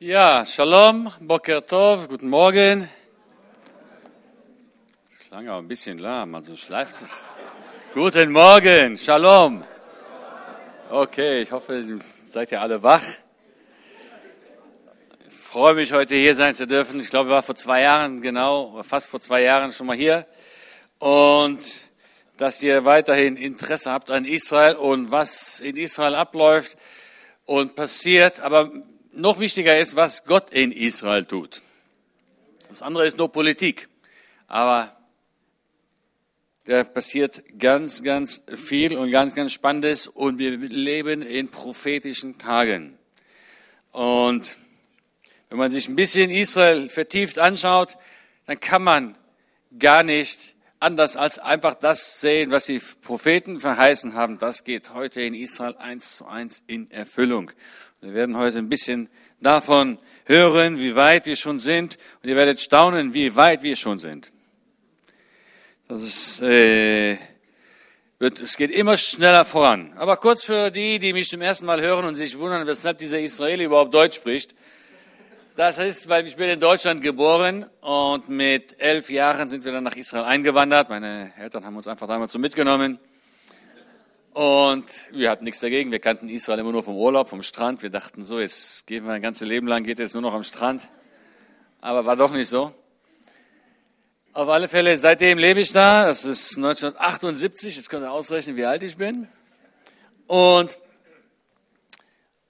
Ja, Shalom, Boker Tov, guten Morgen. Das klang auch ein bisschen lahm, also schleift es. Guten Morgen, Shalom. Okay, ich hoffe, seid ihr alle wach. Ich freue mich, heute hier sein zu dürfen. Ich glaube, ich war vor zwei Jahren, genau, fast vor zwei Jahren schon mal hier. Und dass ihr weiterhin Interesse habt an Israel und was in Israel abläuft und passiert. Aber noch wichtiger ist, was Gott in Israel tut. Das andere ist nur Politik. Aber da passiert ganz, ganz viel und ganz, ganz Spannendes und wir leben in prophetischen Tagen. Und wenn man sich ein bisschen Israel vertieft anschaut, dann kann man gar nicht anders als einfach das sehen, was die Propheten verheißen haben. Das geht heute in Israel eins zu eins in Erfüllung. Wir werden heute ein bisschen davon hören, wie weit wir schon sind. Und ihr werdet staunen, wie weit wir schon sind. Das ist, äh, wird, es geht immer schneller voran. Aber kurz für die, die mich zum ersten Mal hören und sich wundern, weshalb dieser Israeli überhaupt Deutsch spricht. Das ist, weil ich bin in Deutschland geboren und mit elf Jahren sind wir dann nach Israel eingewandert. Meine Eltern haben uns einfach damals so mitgenommen. Und wir hatten nichts dagegen. Wir kannten Israel immer nur vom Urlaub, vom Strand. Wir dachten so, jetzt gehen wir ein ganzes Leben lang, geht es nur noch am Strand. Aber war doch nicht so. Auf alle Fälle, seitdem lebe ich da. Das ist 1978. Jetzt könnt ihr ausrechnen, wie alt ich bin. Und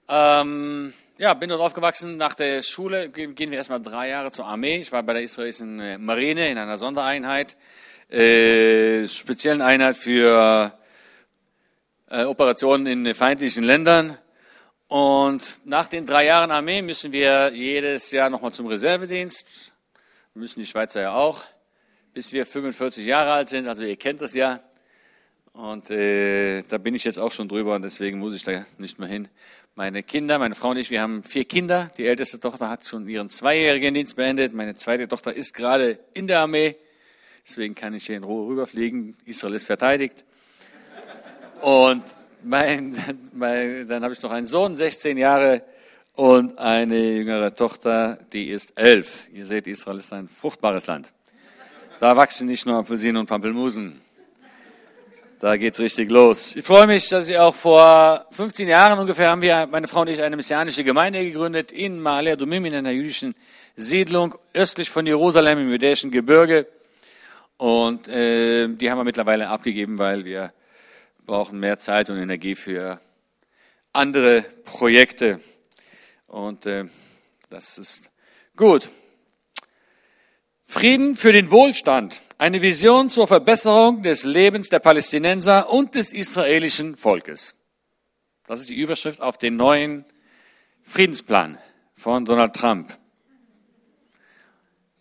ähm, ja, bin dort aufgewachsen. Nach der Schule gehen wir erstmal drei Jahre zur Armee. Ich war bei der israelischen äh, Marine in einer Sondereinheit, äh, speziellen Einheit für äh, Operationen in feindlichen Ländern. Und nach den drei Jahren Armee müssen wir jedes Jahr nochmal zum Reservedienst. Müssen die Schweizer ja auch, bis wir 45 Jahre alt sind. Also ihr kennt das ja. Und äh, da bin ich jetzt auch schon drüber und deswegen muss ich da nicht mehr hin. Meine Kinder, meine Frau und ich, wir haben vier Kinder. Die älteste Tochter hat schon ihren zweijährigen Dienst beendet. Meine zweite Tochter ist gerade in der Armee. Deswegen kann ich hier in Ruhe rüberfliegen. Israel ist verteidigt. Und mein, mein, dann habe ich noch einen Sohn, 16 Jahre, und eine jüngere Tochter, die ist elf. Ihr seht, Israel ist ein fruchtbares Land. Da wachsen nicht nur Apfelsinen und Pampelmusen. Da geht's richtig los. Ich freue mich, dass ich auch vor 15 Jahren ungefähr haben wir, meine Frau und ich, eine messianische Gemeinde gegründet in Maalea Domim, in einer jüdischen Siedlung östlich von Jerusalem im jüdischen Gebirge. Und äh, die haben wir mittlerweile abgegeben, weil wir brauchen mehr Zeit und Energie für andere Projekte. Und äh, das ist gut. Frieden für den Wohlstand. Eine Vision zur Verbesserung des Lebens der Palästinenser und des israelischen Volkes. Das ist die Überschrift auf den neuen Friedensplan von Donald Trump.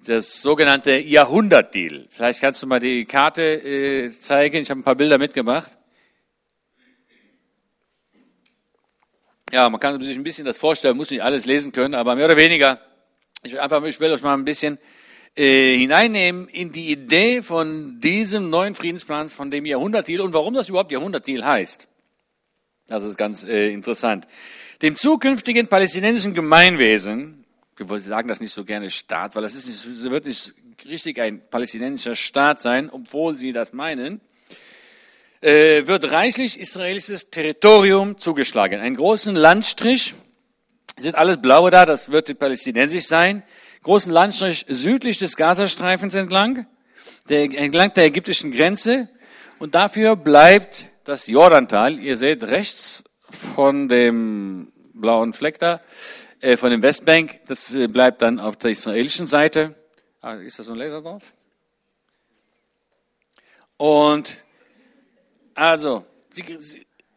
Das sogenannte Jahrhundertdeal. Vielleicht kannst du mal die Karte äh, zeigen. Ich habe ein paar Bilder mitgebracht. Ja, man kann sich ein bisschen das vorstellen, muss nicht alles lesen können, aber mehr oder weniger, ich will einfach, ich will euch mal ein bisschen äh, hineinnehmen in die Idee von diesem neuen Friedensplan, von dem Jahrhundertdeal und warum das überhaupt Jahrhundertdeal heißt. Das ist ganz äh, interessant. Dem zukünftigen palästinensischen Gemeinwesen, wir sagen das nicht so gerne Staat, weil das ist nicht, wird nicht richtig ein palästinensischer Staat sein, obwohl sie das meinen, äh, wird reichlich israelisches Territorium zugeschlagen. Einen großen Landstrich, sind alles blaue da, das wird palästinensisch sein, großen Landstrich südlich des Gazastreifens entlang, der, entlang der ägyptischen Grenze und dafür bleibt das Jordantal, ihr seht rechts von dem blauen Fleck da, äh, von dem Westbank, das äh, bleibt dann auf der israelischen Seite. Ah, ist da so ein Laser drauf? Und also,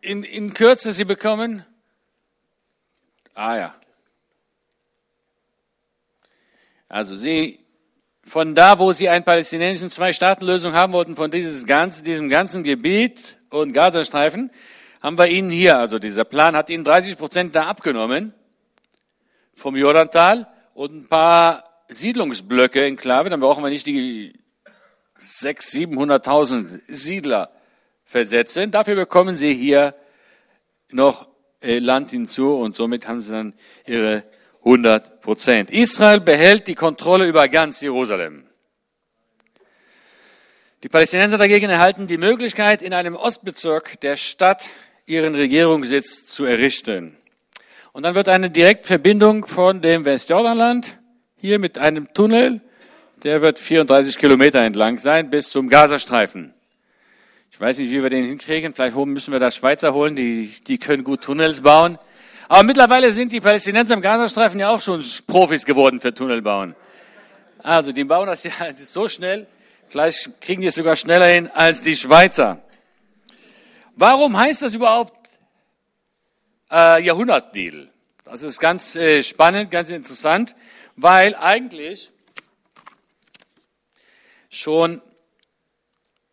in, in Kürze, Sie bekommen. Ah ja. Also Sie, von da, wo Sie eine palästinensische Zwei-Staaten-Lösung haben wollten, von dieses ganze, diesem ganzen Gebiet und Gazastreifen, haben wir Ihnen hier, also dieser Plan hat Ihnen 30 Prozent da abgenommen vom Jordantal und ein paar Siedlungsblöcke in Klave, dann brauchen wir nicht die 600.000, 700.000 Siedler versetzen. Dafür bekommen sie hier noch äh, Land hinzu und somit haben sie dann ihre 100 Prozent. Israel behält die Kontrolle über ganz Jerusalem. Die Palästinenser dagegen erhalten die Möglichkeit, in einem Ostbezirk der Stadt ihren Regierungssitz zu errichten. Und dann wird eine Direktverbindung von dem Westjordanland hier mit einem Tunnel, der wird 34 Kilometer entlang sein, bis zum Gazastreifen. Ich weiß nicht, wie wir den hinkriegen. Vielleicht müssen wir da Schweizer holen, die, die können gut Tunnels bauen. Aber mittlerweile sind die Palästinenser im Gazastreifen ja auch schon Profis geworden für Tunnelbauen. Also, die bauen das ja so schnell. Vielleicht kriegen die es sogar schneller hin als die Schweizer. Warum heißt das überhaupt äh, Jahrhundertdeal? Das ist ganz äh, spannend, ganz interessant, weil eigentlich schon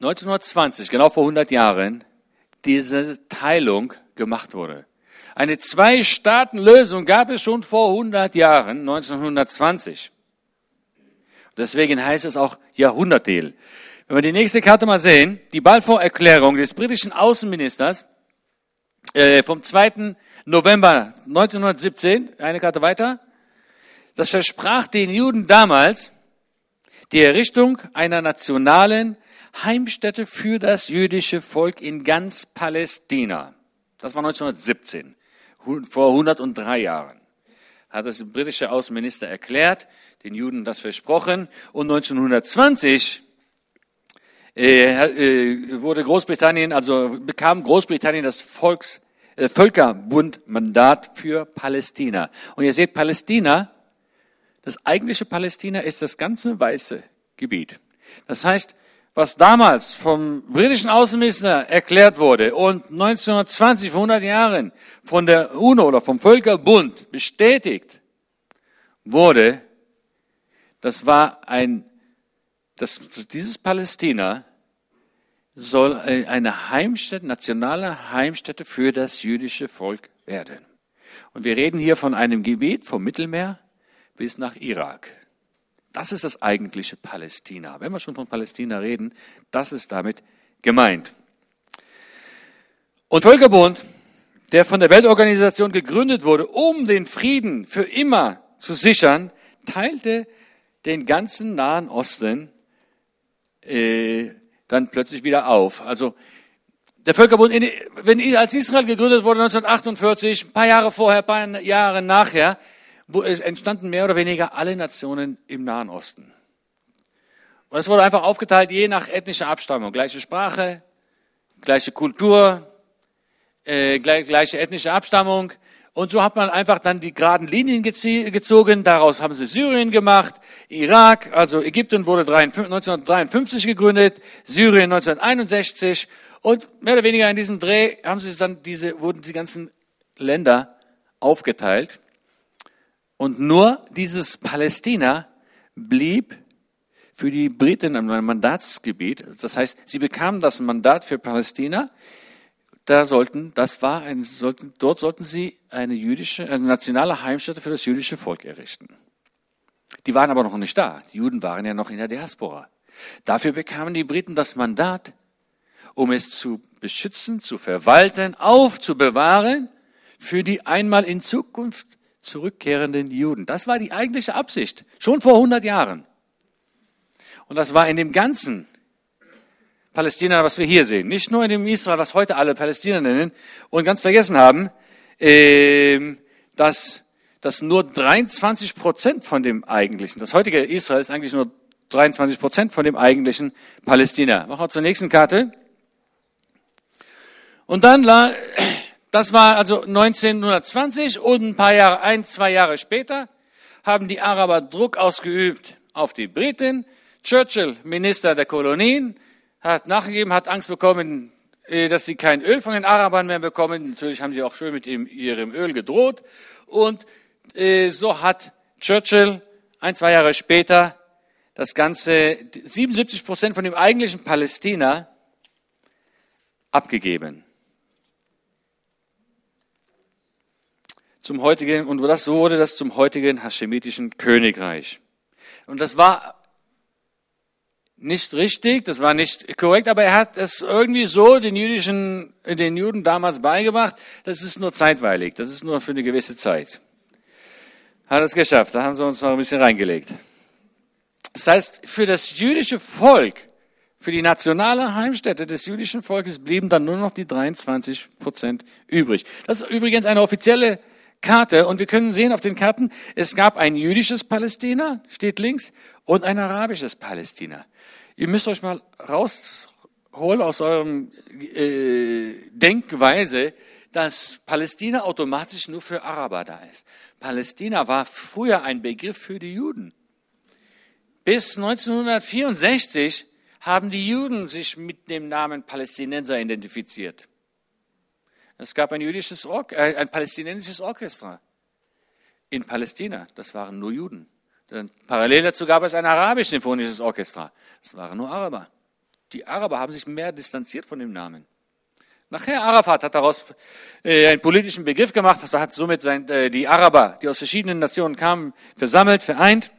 1920, genau vor 100 Jahren, diese Teilung gemacht wurde. Eine Zwei-Staaten-Lösung gab es schon vor 100 Jahren, 1920. Deswegen heißt es auch Jahrhundertdeal. Wenn wir die nächste Karte mal sehen, die Balfour-Erklärung des britischen Außenministers äh, vom 2. November 1917, eine Karte weiter, das versprach den Juden damals die Errichtung einer nationalen Heimstätte für das jüdische Volk in ganz Palästina. Das war 1917, vor 103 Jahren. Hat das britische Außenminister erklärt, den Juden das versprochen. Und 1920 äh, äh, wurde Großbritannien, also bekam Großbritannien das Volks, äh, Völkerbundmandat für Palästina. Und ihr seht, Palästina, das eigentliche Palästina ist das ganze weiße Gebiet. Das heißt, was damals vom britischen Außenminister erklärt wurde und 1920, vor 100 Jahren von der UNO oder vom Völkerbund bestätigt wurde, das war ein, das, dieses Palästina soll eine Heimstätte, nationale Heimstätte für das jüdische Volk werden. Und wir reden hier von einem Gebiet vom Mittelmeer bis nach Irak. Das ist das eigentliche Palästina. Wenn wir schon von Palästina reden, das ist damit gemeint. Und Völkerbund, der von der Weltorganisation gegründet wurde, um den Frieden für immer zu sichern, teilte den ganzen Nahen Osten äh, dann plötzlich wieder auf. Also der Völkerbund, wenn als Israel gegründet wurde 1948, ein paar Jahre vorher, ein paar Jahre nachher, wo entstanden mehr oder weniger alle Nationen im Nahen Osten. Und es wurde einfach aufgeteilt, je nach ethnischer Abstammung. Gleiche Sprache, gleiche Kultur, äh, gleiche ethnische Abstammung. Und so hat man einfach dann die geraden Linien gezogen. Daraus haben sie Syrien gemacht, Irak, also Ägypten wurde 1953 gegründet, Syrien 1961. Und mehr oder weniger in diesem Dreh haben sie dann diese, wurden die ganzen Länder aufgeteilt. Und nur dieses Palästina blieb für die Briten ein Mandatsgebiet. Das heißt, sie bekamen das Mandat für Palästina. Da sollten, das war ein, sollten, dort sollten sie eine jüdische, eine nationale Heimstätte für das jüdische Volk errichten. Die waren aber noch nicht da. Die Juden waren ja noch in der Diaspora. Dafür bekamen die Briten das Mandat, um es zu beschützen, zu verwalten, aufzubewahren für die einmal in Zukunft zurückkehrenden Juden. Das war die eigentliche Absicht, schon vor 100 Jahren. Und das war in dem ganzen Palästina, was wir hier sehen. Nicht nur in dem Israel, was heute alle Palästina nennen und ganz vergessen haben, ähm, dass, dass nur 23 Prozent von dem eigentlichen, das heutige Israel ist eigentlich nur 23 Prozent von dem eigentlichen Palästina. Machen wir zur nächsten Karte. Und dann das war also 1920 und ein paar Jahre, ein, zwei Jahre später haben die Araber Druck ausgeübt auf die Briten. Churchill, Minister der Kolonien, hat nachgegeben, hat Angst bekommen, äh, dass sie kein Öl von den Arabern mehr bekommen. Natürlich haben sie auch schön mit ihrem Öl gedroht. Und äh, so hat Churchill ein, zwei Jahre später das Ganze 77 Prozent von dem eigentlichen Palästina abgegeben. Zum heutigen, und das, wurde das zum heutigen haschemitischen Königreich. Und das war nicht richtig, das war nicht korrekt, aber er hat es irgendwie so den jüdischen, den Juden damals beigebracht, das ist nur zeitweilig, das ist nur für eine gewisse Zeit. hat es geschafft. Da haben sie uns noch ein bisschen reingelegt. Das heißt, für das jüdische Volk, für die nationale Heimstätte des jüdischen Volkes blieben dann nur noch die 23 Prozent übrig. Das ist übrigens eine offizielle Karte und wir können sehen auf den Karten, es gab ein jüdisches Palästina, steht links, und ein arabisches Palästina. Ihr müsst euch mal rausholen aus eurem äh, Denkweise, dass Palästina automatisch nur für Araber da ist. Palästina war früher ein Begriff für die Juden. Bis 1964 haben die Juden sich mit dem Namen Palästinenser identifiziert. Es gab ein jüdisches Or äh, ein palästinensisches Orchester in Palästina. Das waren nur Juden. Dann parallel dazu gab es ein arabisch-symphonisches Orchester. Das waren nur Araber. Die Araber haben sich mehr distanziert von dem Namen. Nachher Arafat hat daraus äh, einen politischen Begriff gemacht, also hat somit sein, äh, die Araber, die aus verschiedenen Nationen kamen, versammelt, vereint.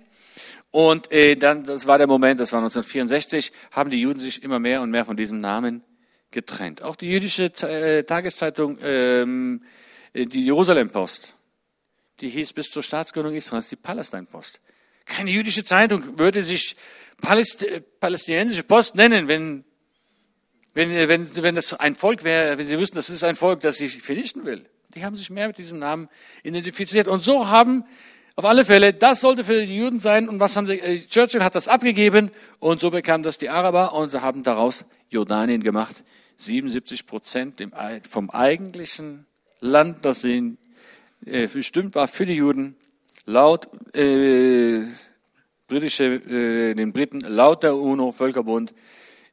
Und äh, dann, das war der Moment, das war 1964, haben die Juden sich immer mehr und mehr von diesem Namen getrennt. Auch die jüdische äh, Tageszeitung, ähm, äh, die Jerusalem-Post, die hieß bis zur Staatsgründung Israels die Palestine-Post. Keine jüdische Zeitung würde sich Paläst palästinensische Post nennen, wenn, wenn, wenn, wenn das ein Volk wäre, wenn sie wüssten, das ist ein Volk, das sich vernichten will. Die haben sich mehr mit diesem Namen identifiziert. Und so haben auf alle Fälle, das sollte für die Juden sein. Und was haben die, äh, Churchill hat das abgegeben und so bekamen das die Araber und sie haben daraus Jordanien gemacht. 77 Prozent vom eigentlichen Land, das ihnen äh, bestimmt war für die Juden, laut äh, britische, äh, den Briten, laut der UNO-Völkerbund,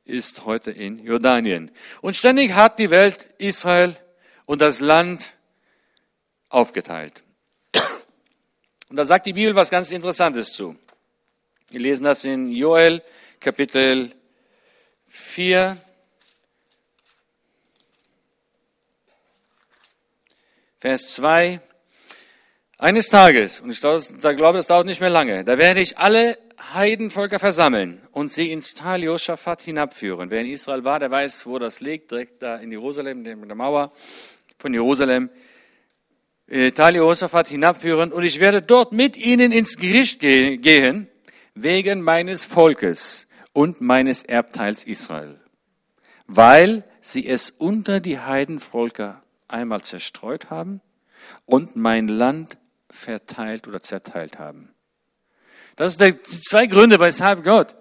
ist heute in Jordanien. Und ständig hat die Welt Israel und das Land aufgeteilt. Und da sagt die Bibel was ganz Interessantes zu. Wir lesen das in Joel Kapitel 4, Vers 2. Eines Tages, und ich glaube, das dauert nicht mehr lange, da werde ich alle Heidenvölker versammeln und sie ins Tal Josaphat hinabführen. Wer in Israel war, der weiß, wo das liegt, direkt da in Jerusalem, in der Mauer von Jerusalem. Äh, Tal Josaphat hinabführen und ich werde dort mit ihnen ins Gericht gehen, wegen meines Volkes und meines Erbteils Israel, weil sie es unter die Heidenvölker einmal zerstreut haben und mein Land verteilt oder zerteilt haben. Das sind die zwei Gründe, weshalb Gott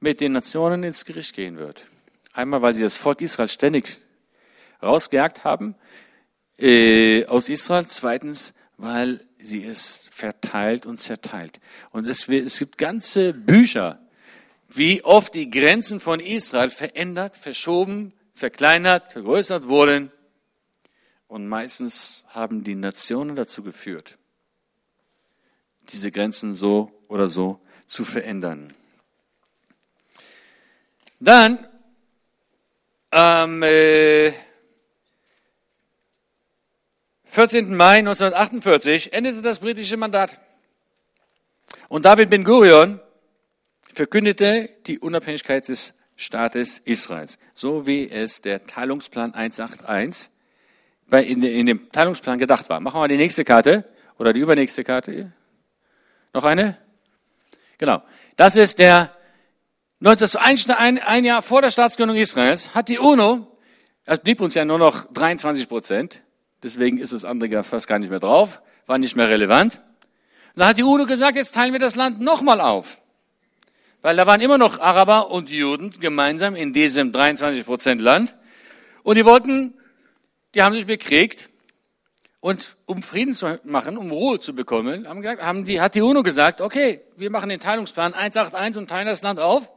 mit den Nationen ins Gericht gehen wird. Einmal, weil sie das Volk Israel ständig rausgejagt haben äh, aus Israel. Zweitens, weil sie es verteilt und zerteilt. Und es, es gibt ganze Bücher, wie oft die Grenzen von Israel verändert, verschoben, verkleinert, vergrößert wurden. Und meistens haben die Nationen dazu geführt, diese Grenzen so oder so zu verändern. Dann am äh, 14. Mai 1948 endete das britische Mandat. Und David Ben Gurion verkündete die Unabhängigkeit des Staates Israels, so wie es der Teilungsplan 181 bei, in, in dem Teilungsplan gedacht war. Machen wir mal die nächste Karte oder die übernächste Karte. Noch eine? Genau. Das ist der, das ein, ein Jahr vor der Staatsgründung Israels hat die UNO, es blieb uns ja nur noch 23 Prozent, deswegen ist das andere ja fast gar nicht mehr drauf, war nicht mehr relevant. Und da hat die UNO gesagt, jetzt teilen wir das Land nochmal auf. Weil da waren immer noch Araber und Juden gemeinsam in diesem 23 Prozent Land. Und die wollten die haben sich bekriegt und um Frieden zu machen, um Ruhe zu bekommen, haben, haben die, hat die UNO gesagt, okay, wir machen den Teilungsplan 181 und teilen das Land auf.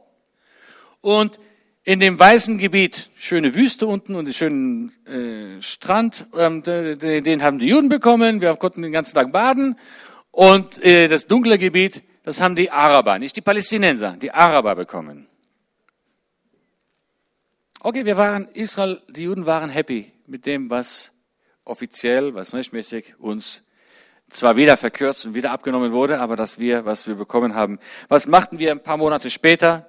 Und in dem weißen Gebiet, schöne Wüste unten und den schönen äh, Strand, ähm, den, den haben die Juden bekommen. Wir konnten den ganzen Tag baden. Und äh, das dunkle Gebiet, das haben die Araber, nicht die Palästinenser, die Araber bekommen. Okay, wir waren, Israel, die Juden waren happy mit dem, was offiziell, was rechtmäßig uns zwar wieder verkürzt und wieder abgenommen wurde, aber dass wir, was wir bekommen haben. Was machten wir ein paar Monate später?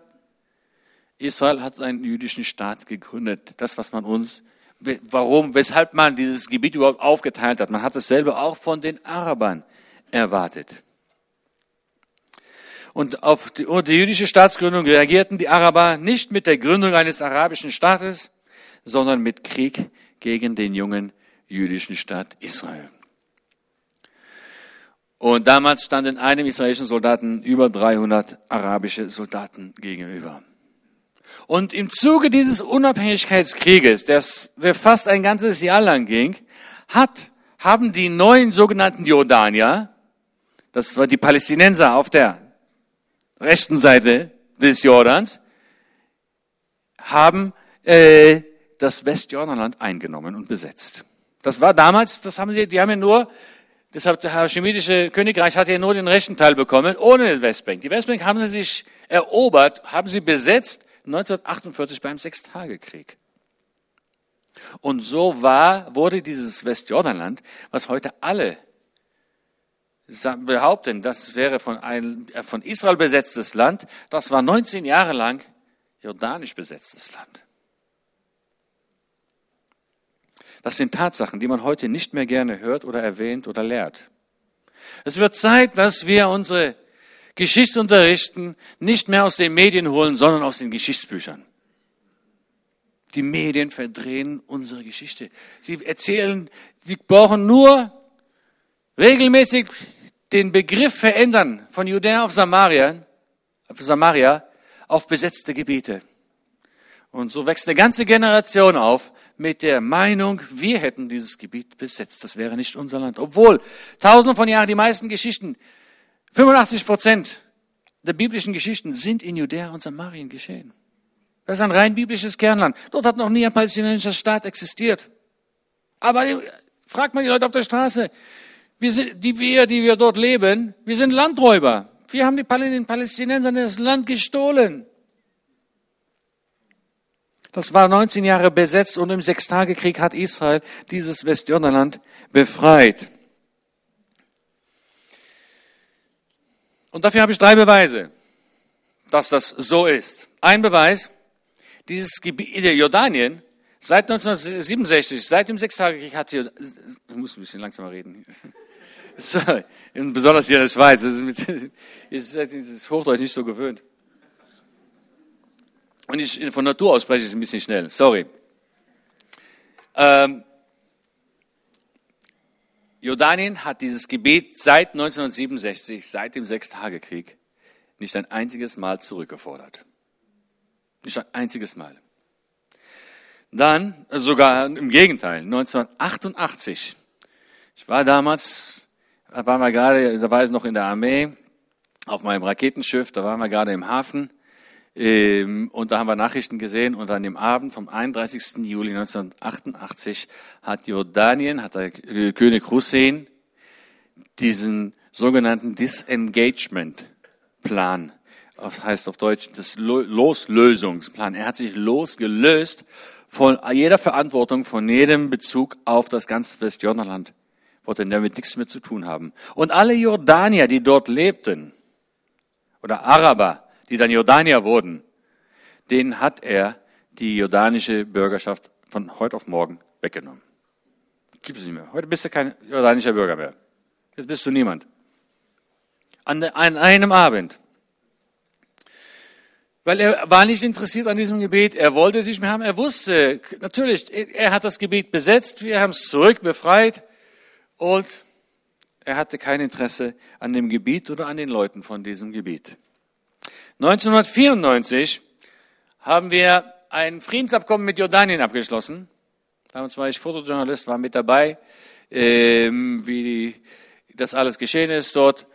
Israel hat einen jüdischen Staat gegründet. Das, was man uns, warum, weshalb man dieses Gebiet überhaupt aufgeteilt hat. Man hat dasselbe auch von den Arabern erwartet. Und auf die, die jüdische Staatsgründung reagierten die Araber nicht mit der Gründung eines arabischen Staates, sondern mit Krieg gegen den jungen jüdischen Staat Israel. Und damals standen einem israelischen Soldaten über 300 arabische Soldaten gegenüber. Und im Zuge dieses Unabhängigkeitskrieges, der fast ein ganzes Jahr lang ging, hat, haben die neuen sogenannten Jordanier, das war die Palästinenser auf der rechten Seite des Jordans, haben äh, das Westjordanland eingenommen und besetzt. Das war damals, das haben sie, die haben ja nur, deshalb das Hashemitische Königreich hat ja nur den rechten Teil bekommen, ohne den Westbank. Die Westbank haben sie sich erobert, haben sie besetzt 1948 beim Sechstagekrieg. Und so war, wurde dieses Westjordanland, was heute alle behaupten, das wäre von, ein, äh, von Israel besetztes Land, das war 19 Jahre lang jordanisch besetztes Land. Das sind Tatsachen, die man heute nicht mehr gerne hört oder erwähnt oder lehrt. Es wird Zeit, dass wir unsere Geschichtsunterrichten nicht mehr aus den Medien holen, sondern aus den Geschichtsbüchern. Die Medien verdrehen unsere Geschichte. Sie erzählen, sie brauchen nur regelmäßig den Begriff verändern von Judäa auf Samaria, auf Samaria auf besetzte Gebiete. Und so wächst eine ganze Generation auf mit der Meinung, wir hätten dieses Gebiet besetzt, das wäre nicht unser Land. Obwohl tausende von Jahren die meisten Geschichten, 85 Prozent der biblischen Geschichten sind in Judäa und Samarien geschehen. Das ist ein rein biblisches Kernland. Dort hat noch nie ein palästinensischer Staat existiert. Aber fragt mal die Leute auf der Straße, wir sind, die wir, die wir dort leben, wir sind Landräuber. Wir haben den Palästinensern das Land gestohlen. Das war 19 Jahre besetzt und im Sechstagekrieg hat Israel dieses Westjordanland befreit. Und dafür habe ich drei Beweise, dass das so ist. Ein Beweis, dieses Gebiet, Jordanien, seit 1967, seit dem Sechstagekrieg hat hier, ich muss ein bisschen langsamer reden. So, besonders hier in der Schweiz. Ist, ist Hochdeutsch nicht so gewöhnt. Und ich von Natur aus spreche ich ein bisschen schnell. Sorry. Ähm, Jordanien hat dieses Gebet seit 1967, seit dem Sechstagekrieg, nicht ein einziges Mal zurückgefordert. Nicht ein einziges Mal. Dann, sogar im Gegenteil, 1988. Ich war damals da waren wir gerade, da war ich noch in der Armee, auf meinem Raketenschiff, da waren wir gerade im Hafen. Ähm, und da haben wir Nachrichten gesehen und an dem Abend vom 31. Juli 1988 hat Jordanien, hat der König Hussein diesen sogenannten Disengagement-Plan, das heißt auf Deutsch das Loslösungsplan. Er hat sich losgelöst von jeder Verantwortung, von jedem Bezug auf das ganze Westjordanland wollte damit nichts mehr zu tun haben. Und alle Jordanier, die dort lebten, oder Araber, die dann Jordanier wurden, denen hat er die jordanische Bürgerschaft von heute auf morgen weggenommen. Gibt es nicht mehr. Heute bist du kein jordanischer Bürger mehr. Jetzt bist du niemand. An, an einem Abend. Weil er war nicht interessiert an diesem Gebet, er wollte sich mehr haben, er wusste, natürlich, er hat das Gebet besetzt, wir haben es zurückbefreit, und er hatte kein Interesse an dem Gebiet oder an den Leuten von diesem Gebiet. 1994 haben wir ein Friedensabkommen mit Jordanien abgeschlossen. Damals war ich Fotojournalist, war mit dabei, ähm, wie das alles geschehen ist dort.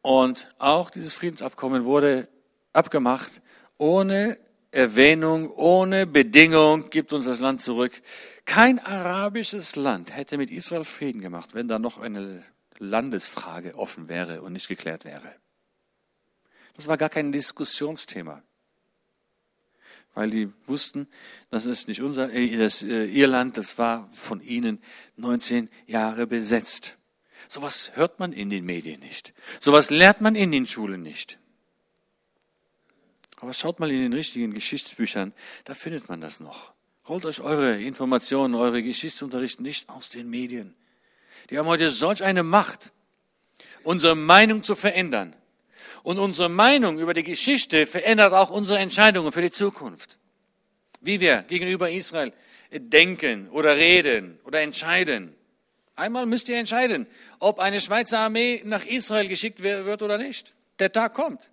Und auch dieses Friedensabkommen wurde abgemacht ohne Erwähnung, ohne Bedingung, gibt uns das Land zurück. Kein arabisches Land hätte mit Israel Frieden gemacht, wenn da noch eine Landesfrage offen wäre und nicht geklärt wäre. Das war gar kein Diskussionsthema, weil die wussten, das ist nicht unser, äh, das, äh, ihr Land, das war von ihnen 19 Jahre besetzt. Sowas hört man in den Medien nicht. Sowas lernt man in den Schulen nicht. Aber schaut mal in den richtigen Geschichtsbüchern, da findet man das noch. Holt euch eure Informationen, eure Geschichtsunterricht nicht aus den Medien. Die haben heute solch eine Macht. unsere Meinung zu verändern. Und unsere Meinung über die Geschichte verändert auch unsere Entscheidungen für die Zukunft. Wie wir gegenüber Israel denken oder reden oder entscheiden. Einmal müsst ihr entscheiden, ob eine Schweizer Armee nach Israel geschickt wird oder nicht. Der Tag kommt.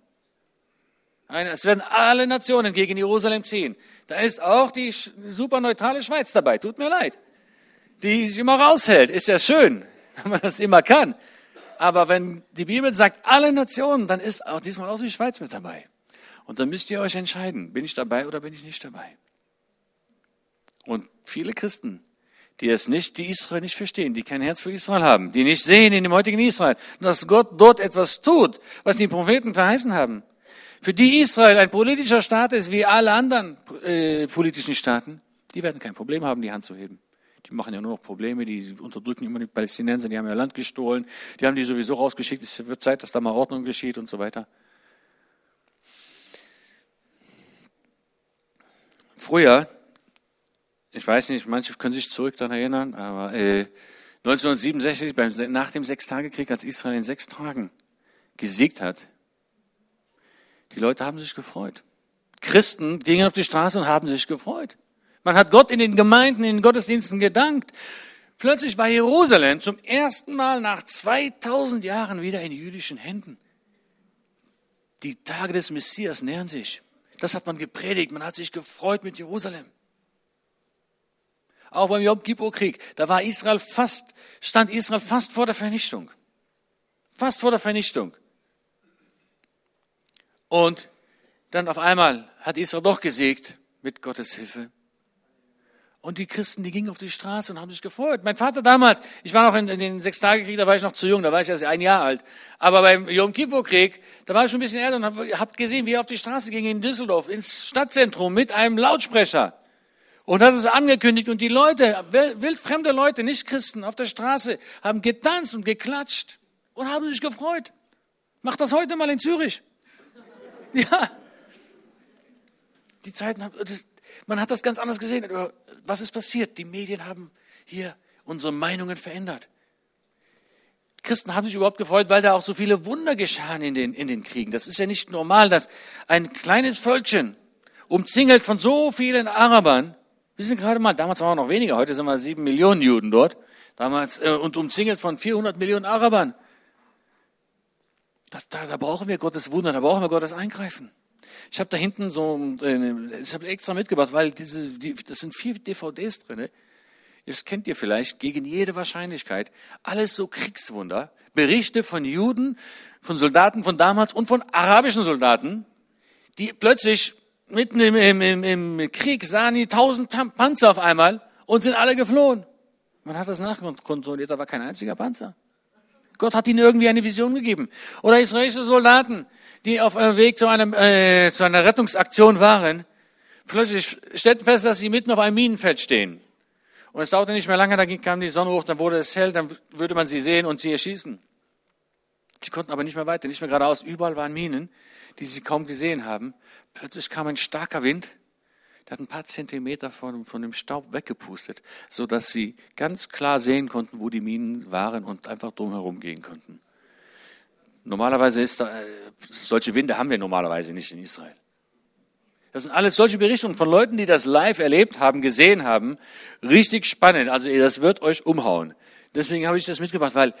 Es werden alle Nationen gegen Jerusalem ziehen. Da ist auch die super neutrale Schweiz dabei. Tut mir leid. Die sich immer raushält. Ist ja schön, wenn man das immer kann. Aber wenn die Bibel sagt, alle Nationen, dann ist auch diesmal auch die Schweiz mit dabei. Und dann müsst ihr euch entscheiden, bin ich dabei oder bin ich nicht dabei. Und viele Christen, die es nicht, die Israel nicht verstehen, die kein Herz für Israel haben, die nicht sehen in dem heutigen Israel, dass Gott dort etwas tut, was die Propheten verheißen haben. Für die Israel ein politischer Staat ist wie alle anderen äh, politischen Staaten, die werden kein Problem haben, die Hand zu heben. Die machen ja nur noch Probleme, die unterdrücken immer die Palästinenser, die haben ja Land gestohlen, die haben die sowieso rausgeschickt, es wird Zeit, dass da mal Ordnung geschieht und so weiter. Früher ich weiß nicht, manche können sich zurück daran erinnern, aber äh, 1967, beim, nach dem Sechstagekrieg, als Israel in sechs Tagen gesiegt hat, die Leute haben sich gefreut. Christen gingen auf die Straße und haben sich gefreut. Man hat Gott in den Gemeinden, in den Gottesdiensten gedankt. Plötzlich war Jerusalem zum ersten Mal nach 2000 Jahren wieder in jüdischen Händen. Die Tage des Messias nähern sich. Das hat man gepredigt. Man hat sich gefreut mit Jerusalem. Auch beim Yom Kippur-Krieg, da war Israel fast, stand Israel fast vor der Vernichtung. Fast vor der Vernichtung. Und dann auf einmal hat Israel doch gesiegt mit Gottes Hilfe. Und die Christen, die gingen auf die Straße und haben sich gefreut. Mein Vater damals, ich war noch in, in den Sechstagekrieg, da war ich noch zu jung, da war ich erst ein Jahr alt. Aber beim Yom Kippur-Krieg, da war ich schon ein bisschen älter und habe hab gesehen, wie er auf die Straße ging in Düsseldorf, ins Stadtzentrum mit einem Lautsprecher. Und hat es angekündigt und die Leute, wildfremde Leute, nicht Christen, auf der Straße, haben getanzt und geklatscht und haben sich gefreut. Macht das heute mal in Zürich. Ja. Die Zeiten, man hat das ganz anders gesehen. Was ist passiert? Die Medien haben hier unsere Meinungen verändert. Christen haben sich überhaupt gefreut, weil da auch so viele Wunder geschahen in den, in den Kriegen. Das ist ja nicht normal, dass ein kleines Völkchen, umzingelt von so vielen Arabern, wir sind gerade mal, damals waren wir noch weniger, heute sind wir sieben Millionen Juden dort, damals, äh, und umzingelt von 400 Millionen Arabern. Das, da, da brauchen wir Gottes Wunder, da brauchen wir Gottes Eingreifen. Ich habe da hinten so, äh, ich habe extra mitgebracht, weil diese, die, das sind vier DVDs drinne. Das kennt ihr vielleicht, gegen jede Wahrscheinlichkeit. Alles so Kriegswunder. Berichte von Juden, von Soldaten von damals und von arabischen Soldaten, die plötzlich mitten im, im, im Krieg sahen die tausend Panzer auf einmal und sind alle geflohen. Man hat das nachkontrolliert, da war kein einziger Panzer. Gott hat ihnen irgendwie eine Vision gegeben. Oder israelische Soldaten, die auf einem Weg zu, einem, äh, zu einer Rettungsaktion waren, plötzlich stellten fest, dass sie mitten auf einem Minenfeld stehen. Und es dauerte nicht mehr lange, dann kam die Sonne hoch, dann wurde es hell, dann würde man sie sehen und sie erschießen. Sie konnten aber nicht mehr weiter, nicht mehr geradeaus. Überall waren Minen, die sie kaum gesehen haben. Plötzlich kam ein starker Wind, der hat ein paar Zentimeter von, von dem Staub weggepustet, so dass sie ganz klar sehen konnten, wo die Minen waren und einfach drumherum gehen konnten. Normalerweise ist da, äh, solche Winde haben wir normalerweise nicht in Israel. Das sind alles solche Berichtungen von Leuten, die das live erlebt haben, gesehen haben. Richtig spannend. Also das wird euch umhauen. Deswegen habe ich das mitgebracht, weil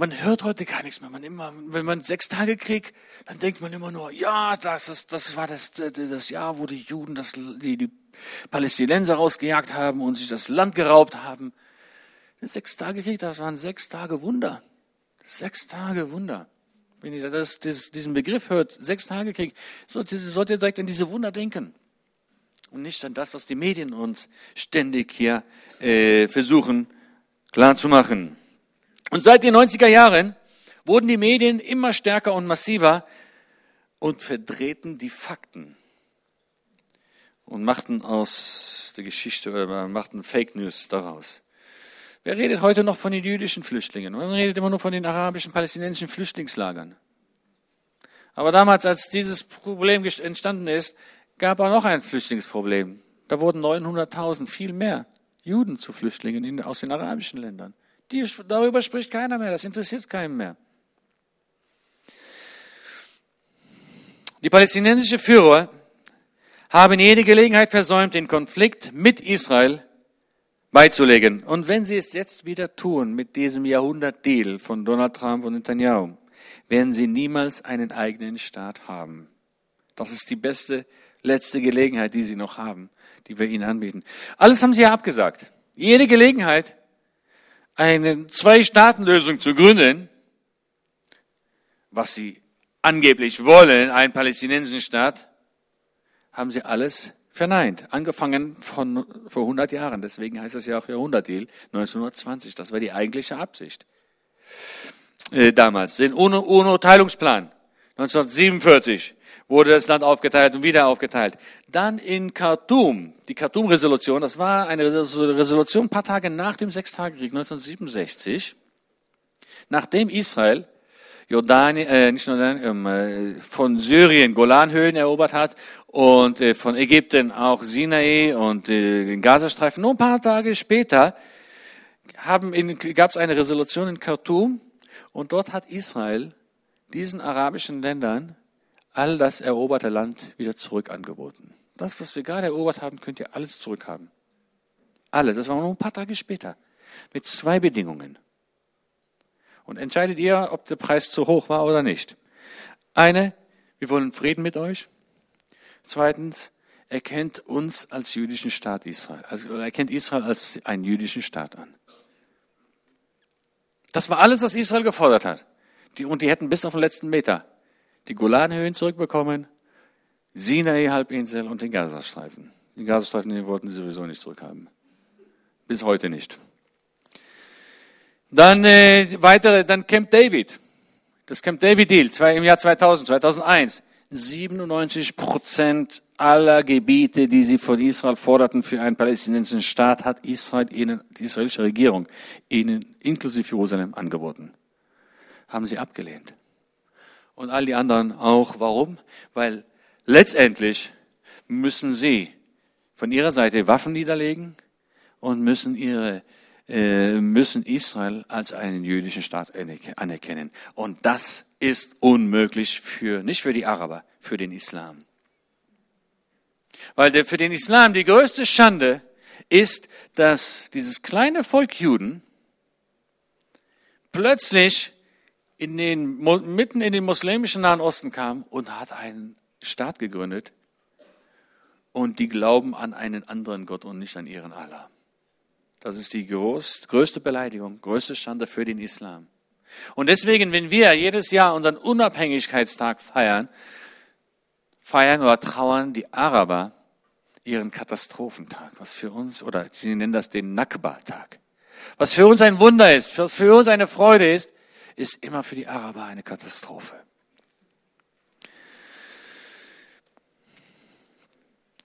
man hört heute gar nichts mehr. Man immer, wenn man sechs Tage kriegt, dann denkt man immer nur, ja, das, ist, das war das, das Jahr, wo die Juden das, die, die Palästinenser rausgejagt haben und sich das Land geraubt haben. Das sechs Tage Krieg, das waren sechs Tage Wunder. Sechs Tage Wunder. Wenn ihr das, das, diesen Begriff hört, sechs Tage Krieg, sollt ihr, sollt ihr direkt an diese Wunder denken. Und nicht an das, was die Medien uns ständig hier äh, versuchen klarzumachen. Und seit den 90er Jahren wurden die Medien immer stärker und massiver und verdrehten die Fakten und machten aus der Geschichte oder machten Fake News daraus. Wer redet heute noch von den jüdischen Flüchtlingen? Man redet immer nur von den arabischen, palästinensischen Flüchtlingslagern. Aber damals, als dieses Problem entstanden ist, gab es auch noch ein Flüchtlingsproblem. Da wurden 900.000, viel mehr Juden zu Flüchtlingen aus den arabischen Ländern. Die, darüber spricht keiner mehr, das interessiert keinen mehr. Die palästinensischen Führer haben jede Gelegenheit versäumt, den Konflikt mit Israel beizulegen. Und wenn sie es jetzt wieder tun mit diesem Jahrhundertdeal von Donald Trump und Netanyahu, werden sie niemals einen eigenen Staat haben. Das ist die beste, letzte Gelegenheit, die sie noch haben, die wir ihnen anbieten. Alles haben sie ja abgesagt. Jede Gelegenheit, eine Zwei-Staaten-Lösung zu gründen, was sie angeblich wollen, einen palästinensischen Staat, haben sie alles verneint. Angefangen von vor 100 Jahren. Deswegen heißt es ja auch Jahrhundertdeal 1920. Das war die eigentliche Absicht äh, damals. Den UNO-Teilungsplan 1947 wurde das Land aufgeteilt und wieder aufgeteilt. Dann in Khartoum, die Khartoum-Resolution, das war eine Resolution ein paar Tage nach dem Sechstagekrieg 1967, nachdem Israel Jordanien, äh, nicht Jordanien, ähm, äh, von Syrien Golanhöhen erobert hat und äh, von Ägypten auch Sinai und äh, den Gazastreifen. Nur ein paar Tage später gab es eine Resolution in Khartoum und dort hat Israel diesen arabischen Ländern all das eroberte Land wieder zurück angeboten. Das, was wir gerade erobert haben, könnt ihr alles zurückhaben. Alles. Das war nur ein paar Tage später. Mit zwei Bedingungen. Und entscheidet ihr, ob der Preis zu hoch war oder nicht. Eine, wir wollen Frieden mit euch. Zweitens, erkennt uns als jüdischen Staat Israel. Also erkennt Israel als einen jüdischen Staat an. Das war alles, was Israel gefordert hat. Die, und die hätten bis auf den letzten Meter die Golanhöhen zurückbekommen, Sinai-Halbinsel und den Gazastreifen. Den Gazastreifen den wollten sie sowieso nicht zurückhaben. Bis heute nicht. Dann äh, weitere, dann Camp David. Das Camp David Deal im Jahr 2000, 2001. 97 Prozent aller Gebiete, die sie von Israel forderten für einen palästinensischen Staat, hat Israel ihnen, die israelische Regierung ihnen inklusive Jerusalem angeboten. Haben sie abgelehnt und all die anderen auch. Warum? Weil letztendlich müssen sie von ihrer Seite Waffen niederlegen und müssen ihre äh, müssen Israel als einen jüdischen Staat anerkennen. Und das ist unmöglich für, nicht für die Araber, für den Islam. Weil der, für den Islam die größte Schande ist, dass dieses kleine Volk Juden plötzlich in den, mitten in den muslimischen Nahen Osten kam und hat einen Staat gegründet und die glauben an einen anderen Gott und nicht an ihren Allah. Das ist die groß, größte Beleidigung, größte Schande für den Islam. Und deswegen, wenn wir jedes Jahr unseren Unabhängigkeitstag feiern, feiern oder trauern die Araber ihren Katastrophentag, was für uns, oder sie nennen das den Nakba-Tag. Was für uns ein Wunder ist, was für uns eine Freude ist, ist immer für die Araber eine Katastrophe.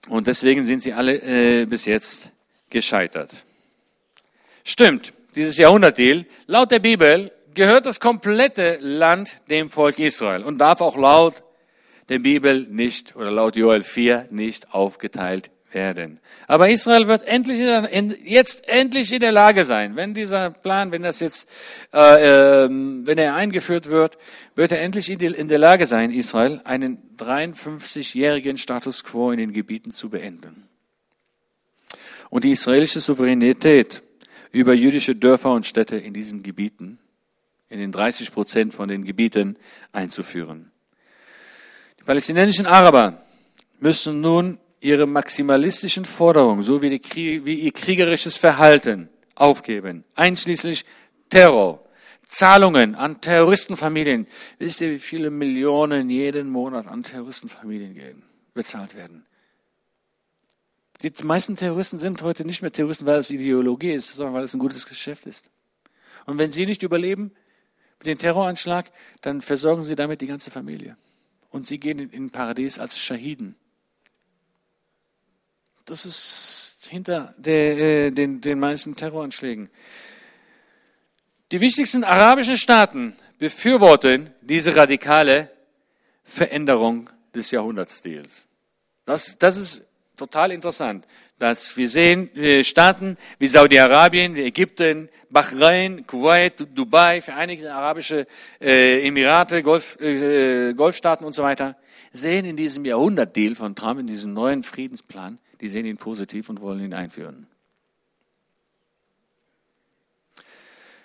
Und deswegen sind sie alle äh, bis jetzt gescheitert. Stimmt, dieses Jahrhundertdeal, laut der Bibel gehört das komplette Land dem Volk Israel und darf auch laut der Bibel nicht oder laut Joel 4 nicht aufgeteilt werden. Aber Israel wird endlich in, jetzt endlich in der Lage sein, wenn dieser Plan, wenn das jetzt, äh, äh, wenn er eingeführt wird, wird er endlich in, die, in der Lage sein, Israel einen 53-jährigen Status quo in den Gebieten zu beenden. Und die israelische Souveränität über jüdische Dörfer und Städte in diesen Gebieten, in den 30 Prozent von den Gebieten einzuführen. Die palästinensischen Araber müssen nun ihre maximalistischen Forderungen sowie wie ihr kriegerisches Verhalten aufgeben, einschließlich Terror, Zahlungen an Terroristenfamilien. Wisst ihr, wie viele Millionen jeden Monat an Terroristenfamilien gehen, bezahlt werden? Die meisten Terroristen sind heute nicht mehr Terroristen, weil es Ideologie ist, sondern weil es ein gutes Geschäft ist. Und wenn sie nicht überleben mit dem Terroranschlag, dann versorgen sie damit die ganze Familie. Und sie gehen in Paradies als Schahiden. Das ist hinter der, äh, den, den meisten Terroranschlägen. Die wichtigsten arabischen Staaten befürworten diese radikale Veränderung des Jahrhundertstils. Das, das ist total interessant, dass wir sehen äh, Staaten wie Saudi-Arabien, Ägypten, Bahrain, Kuwait, Dubai, Vereinigte Arabische äh, Emirate, Golf, äh, Golfstaaten und so weiter, sehen in diesem Jahrhundertdeal von Trump, in diesem neuen Friedensplan, die sehen ihn positiv und wollen ihn einführen.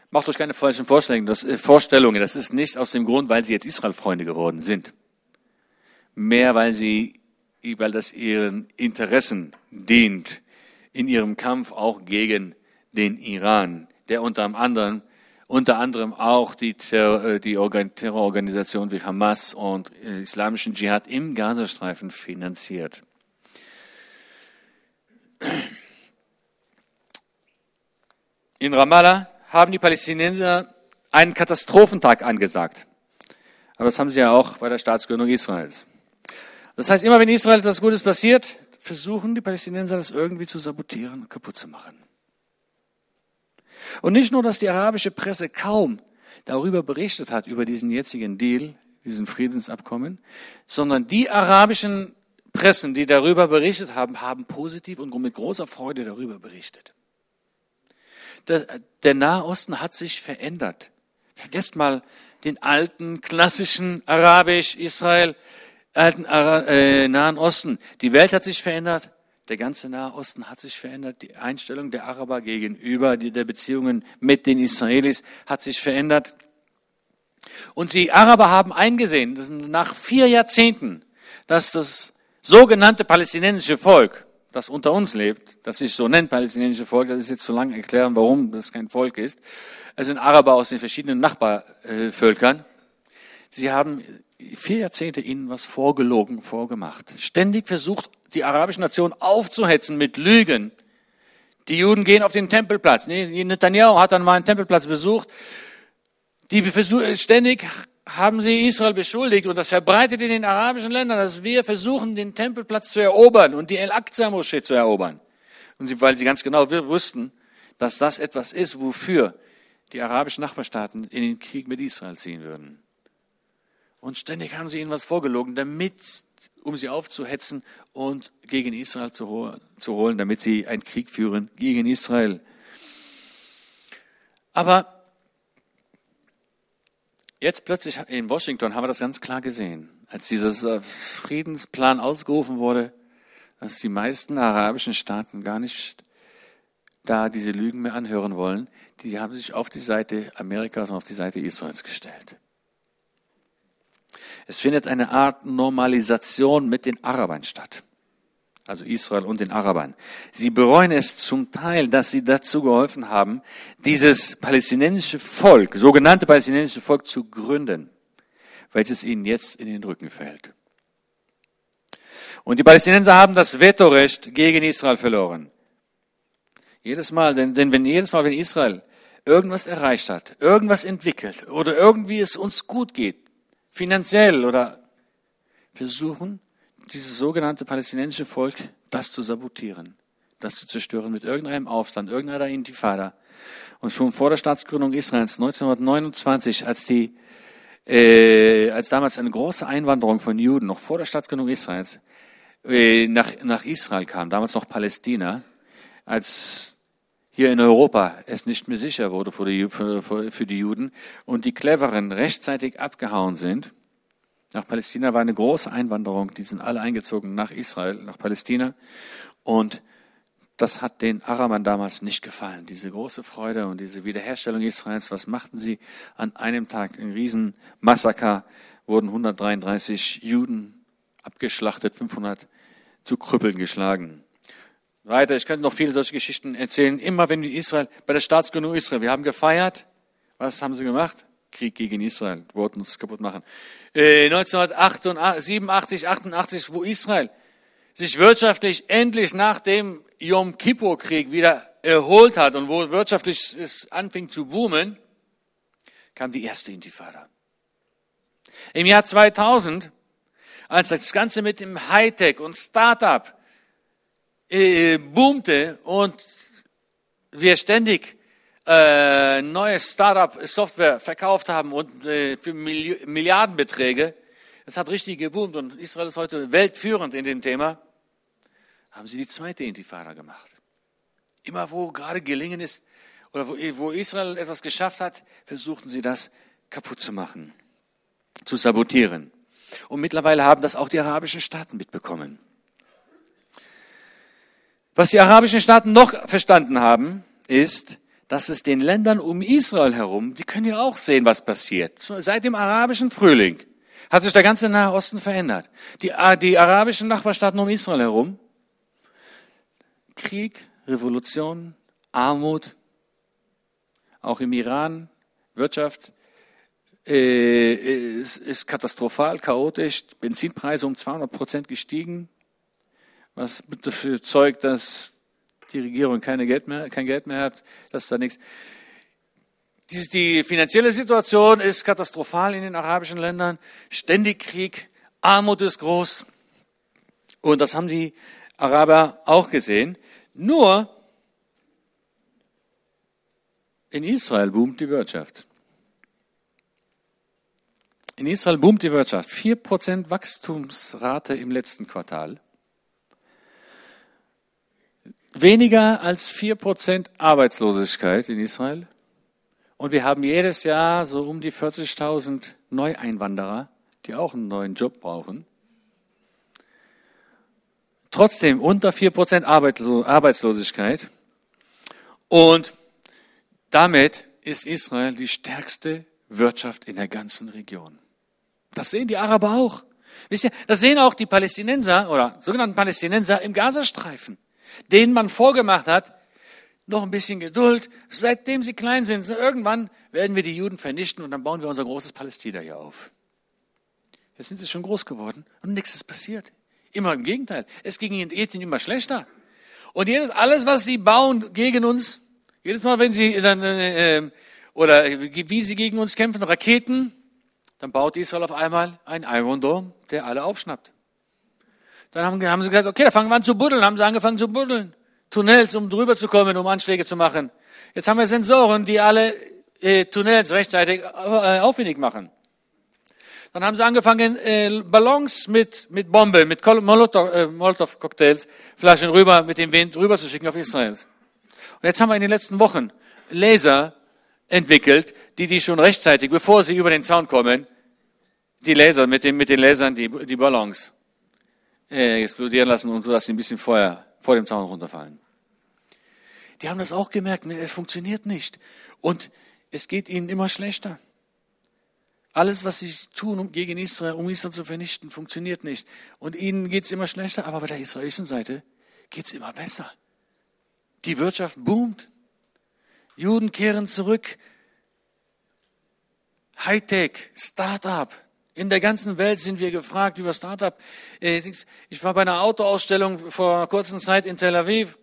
Macht euch keine falschen Vorstellungen. Das, äh, Vorstellungen. das ist nicht aus dem Grund, weil sie jetzt Israel-Freunde geworden sind. Mehr, weil sie weil das ihren Interessen dient, in ihrem Kampf auch gegen den Iran, der unter anderem, unter anderem auch die, Terror, die Terrororganisation wie Hamas und islamischen Dschihad im Gazastreifen finanziert. In Ramallah haben die Palästinenser einen Katastrophentag angesagt. Aber das haben sie ja auch bei der Staatsgründung Israels. Das heißt, immer wenn Israel etwas Gutes passiert, versuchen die Palästinenser das irgendwie zu sabotieren und kaputt zu machen. Und nicht nur, dass die arabische Presse kaum darüber berichtet hat, über diesen jetzigen Deal, diesen Friedensabkommen, sondern die arabischen Pressen, die darüber berichtet haben, haben positiv und mit großer Freude darüber berichtet. Der, der Nahe Osten hat sich verändert. Vergesst mal den alten, klassischen Arabisch, Israel, alten äh, Nahen Osten. Die Welt hat sich verändert. Der ganze Nahe Osten hat sich verändert. Die Einstellung der Araber gegenüber der Beziehungen mit den Israelis hat sich verändert. Und die Araber haben eingesehen, dass nach vier Jahrzehnten, dass das sogenannte palästinensische Volk, das unter uns lebt, das sich so nennt, palästinensische Volk, das ist jetzt zu lang erklären, warum das kein Volk ist. Es sind Araber aus den verschiedenen Nachbarvölkern. Sie haben vier Jahrzehnte ihnen was vorgelogen, vorgemacht. Ständig versucht, die arabische Nation aufzuhetzen mit Lügen. Die Juden gehen auf den Tempelplatz. Netanyahu hat dann mal einen Tempelplatz besucht. Die versuchen, ständig haben sie Israel beschuldigt und das verbreitet in den arabischen Ländern, dass wir versuchen, den Tempelplatz zu erobern und die El-Aqsa-Moschee zu erobern. Und sie, weil sie ganz genau wussten, dass das etwas ist, wofür die arabischen Nachbarstaaten in den Krieg mit Israel ziehen würden. Und ständig haben sie ihnen was vorgelogen, damit, um sie aufzuhetzen und gegen Israel zu, zu holen, damit sie einen Krieg führen gegen Israel. Aber jetzt plötzlich in Washington haben wir das ganz klar gesehen, als dieser äh, Friedensplan ausgerufen wurde, dass die meisten arabischen Staaten gar nicht da diese Lügen mehr anhören wollen. Die haben sich auf die Seite Amerikas und auf die Seite Israels gestellt. Es findet eine Art Normalisation mit den Arabern statt. Also Israel und den Arabern. Sie bereuen es zum Teil, dass sie dazu geholfen haben, dieses palästinensische Volk, sogenannte palästinensische Volk zu gründen, welches ihnen jetzt in den Rücken fällt. Und die Palästinenser haben das Vetorecht gegen Israel verloren. Jedes Mal, denn, denn wenn jedes Mal, wenn Israel irgendwas erreicht hat, irgendwas entwickelt oder irgendwie es uns gut geht, finanziell oder versuchen, dieses sogenannte palästinensische Volk, das zu sabotieren, das zu zerstören mit irgendeinem Aufstand, irgendeiner Intifada. Und schon vor der Staatsgründung Israels 1929, als die, äh, als damals eine große Einwanderung von Juden, noch vor der Staatsgründung Israels, äh, nach, nach Israel kam, damals noch Palästina, als hier in Europa es nicht mehr sicher wurde für die, für, für die Juden und die Cleveren rechtzeitig abgehauen sind. Nach Palästina war eine große Einwanderung, die sind alle eingezogen nach Israel, nach Palästina. Und das hat den Arabern damals nicht gefallen. Diese große Freude und diese Wiederherstellung Israels, was machten sie an einem Tag? Ein Riesenmassaker, wurden 133 Juden abgeschlachtet, 500 zu Krüppeln geschlagen. Weiter, ich könnte noch viele solche Geschichten erzählen. Immer wenn Israel, bei der Staatsgründung Israel, wir haben gefeiert. Was haben sie gemacht? Krieg gegen Israel, wollten uns kaputt machen. Äh, 1987, 88, wo Israel sich wirtschaftlich endlich nach dem Yom Kippur-Krieg wieder erholt hat und wo wirtschaftlich es anfing zu boomen, kam die erste Intifada. Im Jahr 2000, als das Ganze mit dem Hightech und Startup äh, boomte und wir ständig äh, neue Startup-Software verkauft haben und äh, für Milli Milliardenbeträge. Es hat richtig geboomt und Israel ist heute weltführend in dem Thema. haben sie die zweite Intifada gemacht. Immer wo gerade gelingen ist, oder wo, wo Israel etwas geschafft hat, versuchten sie das kaputt zu machen, zu sabotieren. Und mittlerweile haben das auch die arabischen Staaten mitbekommen. Was die arabischen Staaten noch verstanden haben, ist, dass es den Ländern um Israel herum, die können ja auch sehen, was passiert. Seit dem arabischen Frühling hat sich der ganze Nahe Osten verändert. Die, die arabischen Nachbarstaaten um Israel herum, Krieg, Revolution, Armut, auch im Iran, Wirtschaft, äh, ist, ist katastrophal, chaotisch, Benzinpreise um 200 Prozent gestiegen, was dafür zeugt, dass die Regierung keine Geld mehr, kein Geld mehr hat, dass da nichts. Die finanzielle Situation ist katastrophal in den arabischen Ländern, ständig Krieg, Armut ist groß. Und das haben die Araber auch gesehen. Nur in Israel boomt die Wirtschaft. In Israel boomt die Wirtschaft. 4% Wachstumsrate im letzten Quartal. Weniger als 4% Arbeitslosigkeit in Israel. Und wir haben jedes Jahr so um die 40.000 Neueinwanderer, die auch einen neuen Job brauchen. Trotzdem unter 4% Arbeitslosigkeit. Und damit ist Israel die stärkste Wirtschaft in der ganzen Region. Das sehen die Araber auch. Wisst ihr, das sehen auch die Palästinenser oder sogenannten Palästinenser im Gazastreifen, denen man vorgemacht hat, noch ein bisschen Geduld, seitdem sie klein sind. Irgendwann werden wir die Juden vernichten und dann bauen wir unser großes Palästina hier auf. Jetzt sind sie schon groß geworden und nichts ist passiert. Immer im Gegenteil. Es ging ihnen immer schlechter. Und jedes, alles, was sie bauen gegen uns, jedes Mal, wenn sie dann, äh, oder wie sie gegen uns kämpfen, Raketen, dann baut Israel auf einmal einen Iron Dome, der alle aufschnappt. Dann haben, haben sie gesagt, okay, da fangen wir an zu buddeln, haben sie angefangen zu buddeln. Tunnels, um drüber zu kommen, um Anschläge zu machen. Jetzt haben wir Sensoren, die alle äh, Tunnels rechtzeitig äh, aufwendig machen. Dann haben sie angefangen, äh, Ballons mit, mit Bombe, mit äh, Molotow-Cocktails, Flaschen rüber, mit dem Wind rüber zu schicken auf Israel. Und jetzt haben wir in den letzten Wochen Laser entwickelt, die die schon rechtzeitig, bevor sie über den Zaun kommen, die Laser, mit, den, mit den Lasern die, die Ballons äh, explodieren lassen und so, dass sie ein bisschen Feuer vor dem Zaun runterfallen. Die haben das auch gemerkt, ne? es funktioniert nicht. Und es geht ihnen immer schlechter. Alles, was sie tun, um gegen Israel, um Israel zu vernichten, funktioniert nicht. Und ihnen geht es immer schlechter, aber bei der israelischen Seite geht es immer besser. Die Wirtschaft boomt. Juden kehren zurück. Hightech, Start-up. In der ganzen Welt sind wir gefragt über Start-up. Äh, ich war bei einer Autoausstellung vor kurzer Zeit in Tel Aviv.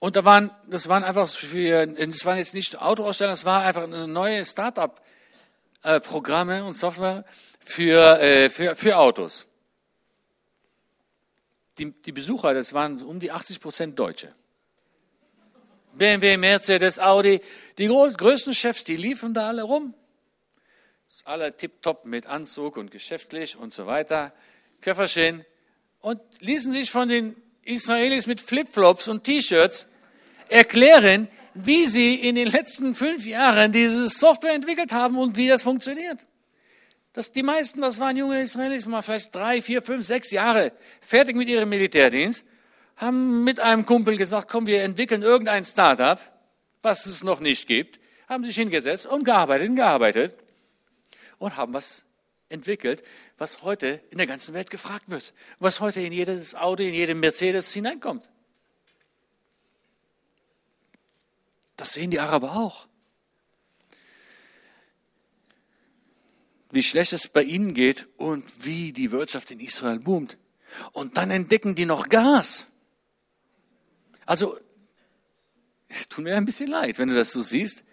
Und da waren, das waren einfach für, das waren jetzt nicht Autoausstellungen, das war einfach eine neue Start-up-Programme und Software für, äh, für, für Autos. Die, die Besucher, das waren um die 80 Prozent Deutsche. BMW, Mercedes, Audi, die größten Chefs, die liefen da alle rum. Alle tipptopp mit Anzug und geschäftlich und so weiter, Köfferchen. Und ließen sich von den Israelis mit Flipflops und T-Shirts erklären, wie sie in den letzten fünf Jahren diese Software entwickelt haben und wie das funktioniert. Das, die meisten, das waren junge Israelis, mal vielleicht drei, vier, fünf, sechs Jahre fertig mit ihrem Militärdienst haben mit einem Kumpel gesagt, komm, wir entwickeln irgendein Startup, was es noch nicht gibt, haben sich hingesetzt und gearbeitet und gearbeitet und haben was entwickelt, was heute in der ganzen Welt gefragt wird, was heute in jedes Auto, in jedem Mercedes hineinkommt. Das sehen die Araber auch. Wie schlecht es bei ihnen geht und wie die Wirtschaft in Israel boomt. Und dann entdecken die noch Gas. Also, es tut mir ein bisschen leid, wenn du das so siehst.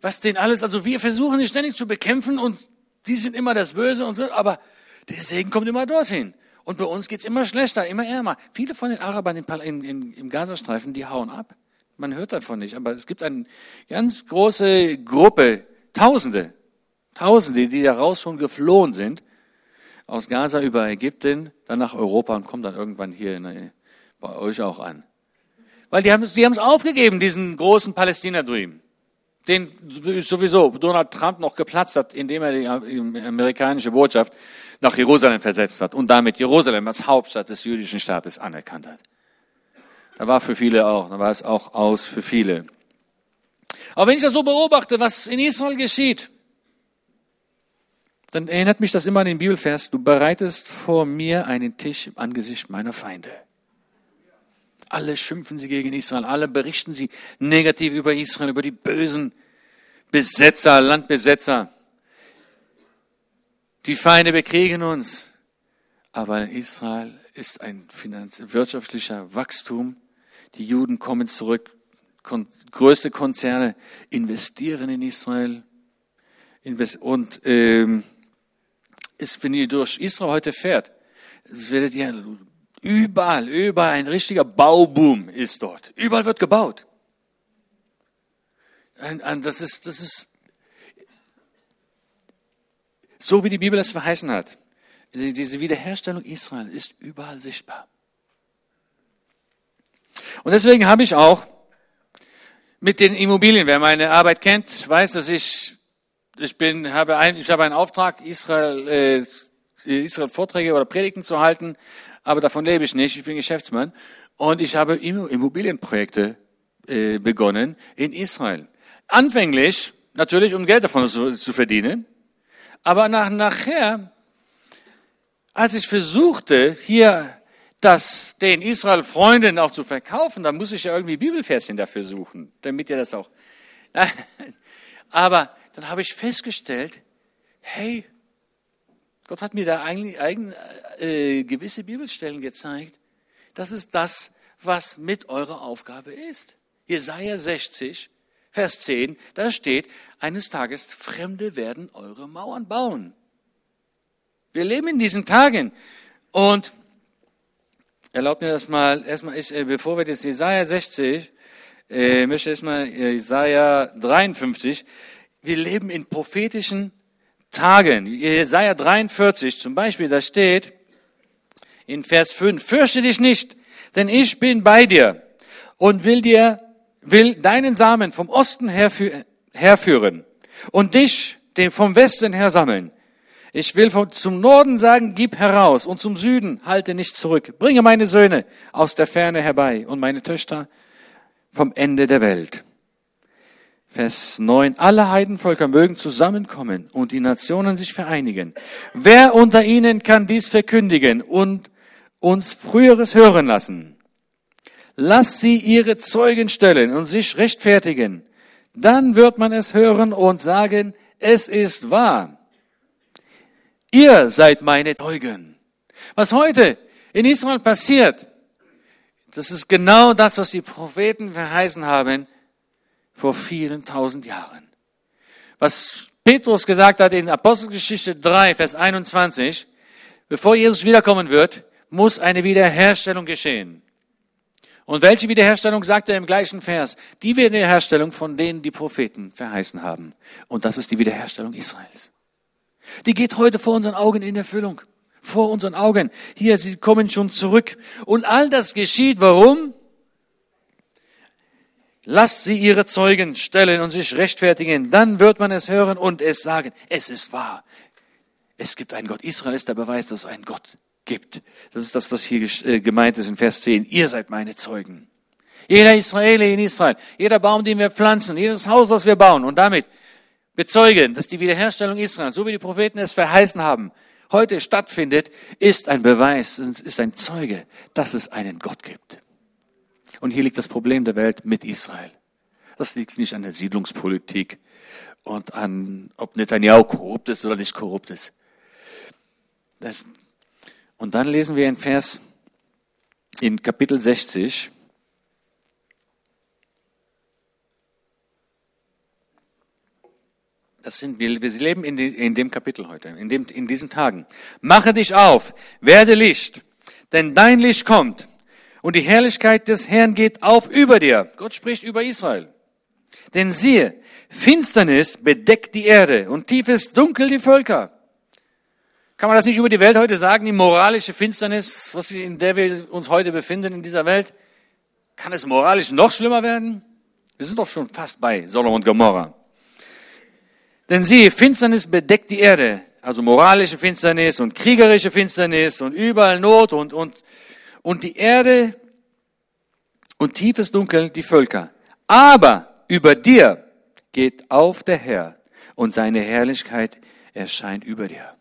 Was denn alles, also wir versuchen sie ständig zu bekämpfen und die sind immer das Böse und so, aber der Segen kommt immer dorthin. Und bei uns geht's immer schlechter, immer ärmer. Viele von den Arabern im, im, im Gazastreifen, die hauen ab. Man hört davon nicht, aber es gibt eine ganz große Gruppe, Tausende, Tausende, die daraus schon geflohen sind, aus Gaza über Ägypten, dann nach Europa und kommen dann irgendwann hier in bei euch auch an. Weil die haben, die haben es aufgegeben, diesen großen Palästina-Dream. Den sowieso Donald Trump noch geplatzt hat, indem er die amerikanische Botschaft nach Jerusalem versetzt hat und damit Jerusalem als Hauptstadt des jüdischen Staates anerkannt hat. Da war für viele auch, da war es auch aus für viele. Aber wenn ich das so beobachte, was in Israel geschieht, dann erinnert mich das immer an den Bibelvers, du bereitest vor mir einen Tisch im Angesicht meiner Feinde. Alle schimpfen sie gegen Israel, alle berichten sie negativ über Israel, über die bösen Besetzer, Landbesetzer. Die Feinde bekriegen uns. Aber Israel ist ein finanz wirtschaftlicher Wachstum. Die Juden kommen zurück. Kon größte Konzerne investieren in Israel. Und ähm, ist, wenn ihr durch Israel heute fährt, werdet ihr überall, überall ein richtiger Bauboom ist dort. Überall wird gebaut. Das ist, das ist so, wie die Bibel es verheißen hat. Diese Wiederherstellung Israel ist überall sichtbar. Und deswegen habe ich auch mit den Immobilien, wer meine Arbeit kennt, weiß, dass ich ich bin, habe ein, ich habe einen Auftrag, Israel, äh, Israel Vorträge oder Predigten zu halten, aber davon lebe ich nicht. Ich bin Geschäftsmann und ich habe Immobilienprojekte äh, begonnen in Israel. Anfänglich natürlich, um Geld davon zu, zu verdienen, aber nach, nachher, als ich versuchte, hier das den Israel-Freunden auch zu verkaufen, dann muss ich ja irgendwie Bibelverschen dafür suchen, damit ihr das auch. Aber dann habe ich festgestellt, hey, Gott hat mir da eigentlich eigen, äh, gewisse Bibelstellen gezeigt. Das ist das, was mit eurer Aufgabe ist. Jesaja 60, Vers 10, da steht, eines Tages Fremde werden eure Mauern bauen. Wir leben in diesen Tagen und erlaubt mir das mal, erstmal, ich, äh, bevor wir jetzt Jesaja 60, äh, möchte ich erstmal Jesaja 53, wir leben in prophetischen Tagen. Jesaja 43 zum Beispiel, da steht in Vers 5, fürchte dich nicht, denn ich bin bei dir und will dir, will deinen Samen vom Osten herführen und dich vom Westen her sammeln. Ich will zum Norden sagen, gib heraus und zum Süden halte nicht zurück. Bringe meine Söhne aus der Ferne herbei und meine Töchter vom Ende der Welt. Vers 9. Alle Heidenvölker mögen zusammenkommen und die Nationen sich vereinigen. Wer unter ihnen kann dies verkündigen und uns früheres hören lassen? Lass sie ihre Zeugen stellen und sich rechtfertigen. Dann wird man es hören und sagen, es ist wahr. Ihr seid meine Zeugen. Was heute in Israel passiert, das ist genau das, was die Propheten verheißen haben vor vielen tausend Jahren. Was Petrus gesagt hat in Apostelgeschichte 3, Vers 21, bevor Jesus wiederkommen wird, muss eine Wiederherstellung geschehen. Und welche Wiederherstellung sagt er im gleichen Vers? Die Wiederherstellung, von denen die Propheten verheißen haben. Und das ist die Wiederherstellung Israels. Die geht heute vor unseren Augen in Erfüllung. Vor unseren Augen. Hier, sie kommen schon zurück. Und all das geschieht, warum? Lasst sie ihre Zeugen stellen und sich rechtfertigen, dann wird man es hören und es sagen, es ist wahr. Es gibt einen Gott. Israel ist der Beweis, dass es einen Gott gibt. Das ist das, was hier äh, gemeint ist in Vers 10. Ihr seid meine Zeugen. Jeder Israeli in Israel, jeder Baum, den wir pflanzen, jedes Haus, das wir bauen und damit bezeugen, dass die Wiederherstellung Israels, so wie die Propheten es verheißen haben, heute stattfindet, ist ein Beweis, ist ein Zeuge, dass es einen Gott gibt. Und hier liegt das Problem der Welt mit Israel. Das liegt nicht an der Siedlungspolitik und an, ob Netanyahu korrupt ist oder nicht korrupt ist. Das, und dann lesen wir in Vers, in Kapitel 60, Das sind wir, wir leben in, die, in dem Kapitel heute, in, dem, in diesen Tagen. Mache dich auf, werde Licht, denn dein Licht kommt und die Herrlichkeit des Herrn geht auf über dir. Gott spricht über Israel. Denn siehe, Finsternis bedeckt die Erde und tiefes Dunkel die Völker. Kann man das nicht über die Welt heute sagen, die moralische Finsternis, was wir, in der wir uns heute befinden in dieser Welt? Kann es moralisch noch schlimmer werden? Wir sind doch schon fast bei Sodom und Gomorra. Denn siehe, Finsternis bedeckt die Erde, also moralische Finsternis und kriegerische Finsternis und überall Not und, und, und die Erde und tiefes Dunkel die Völker. Aber über dir geht auf der Herr und seine Herrlichkeit erscheint über dir.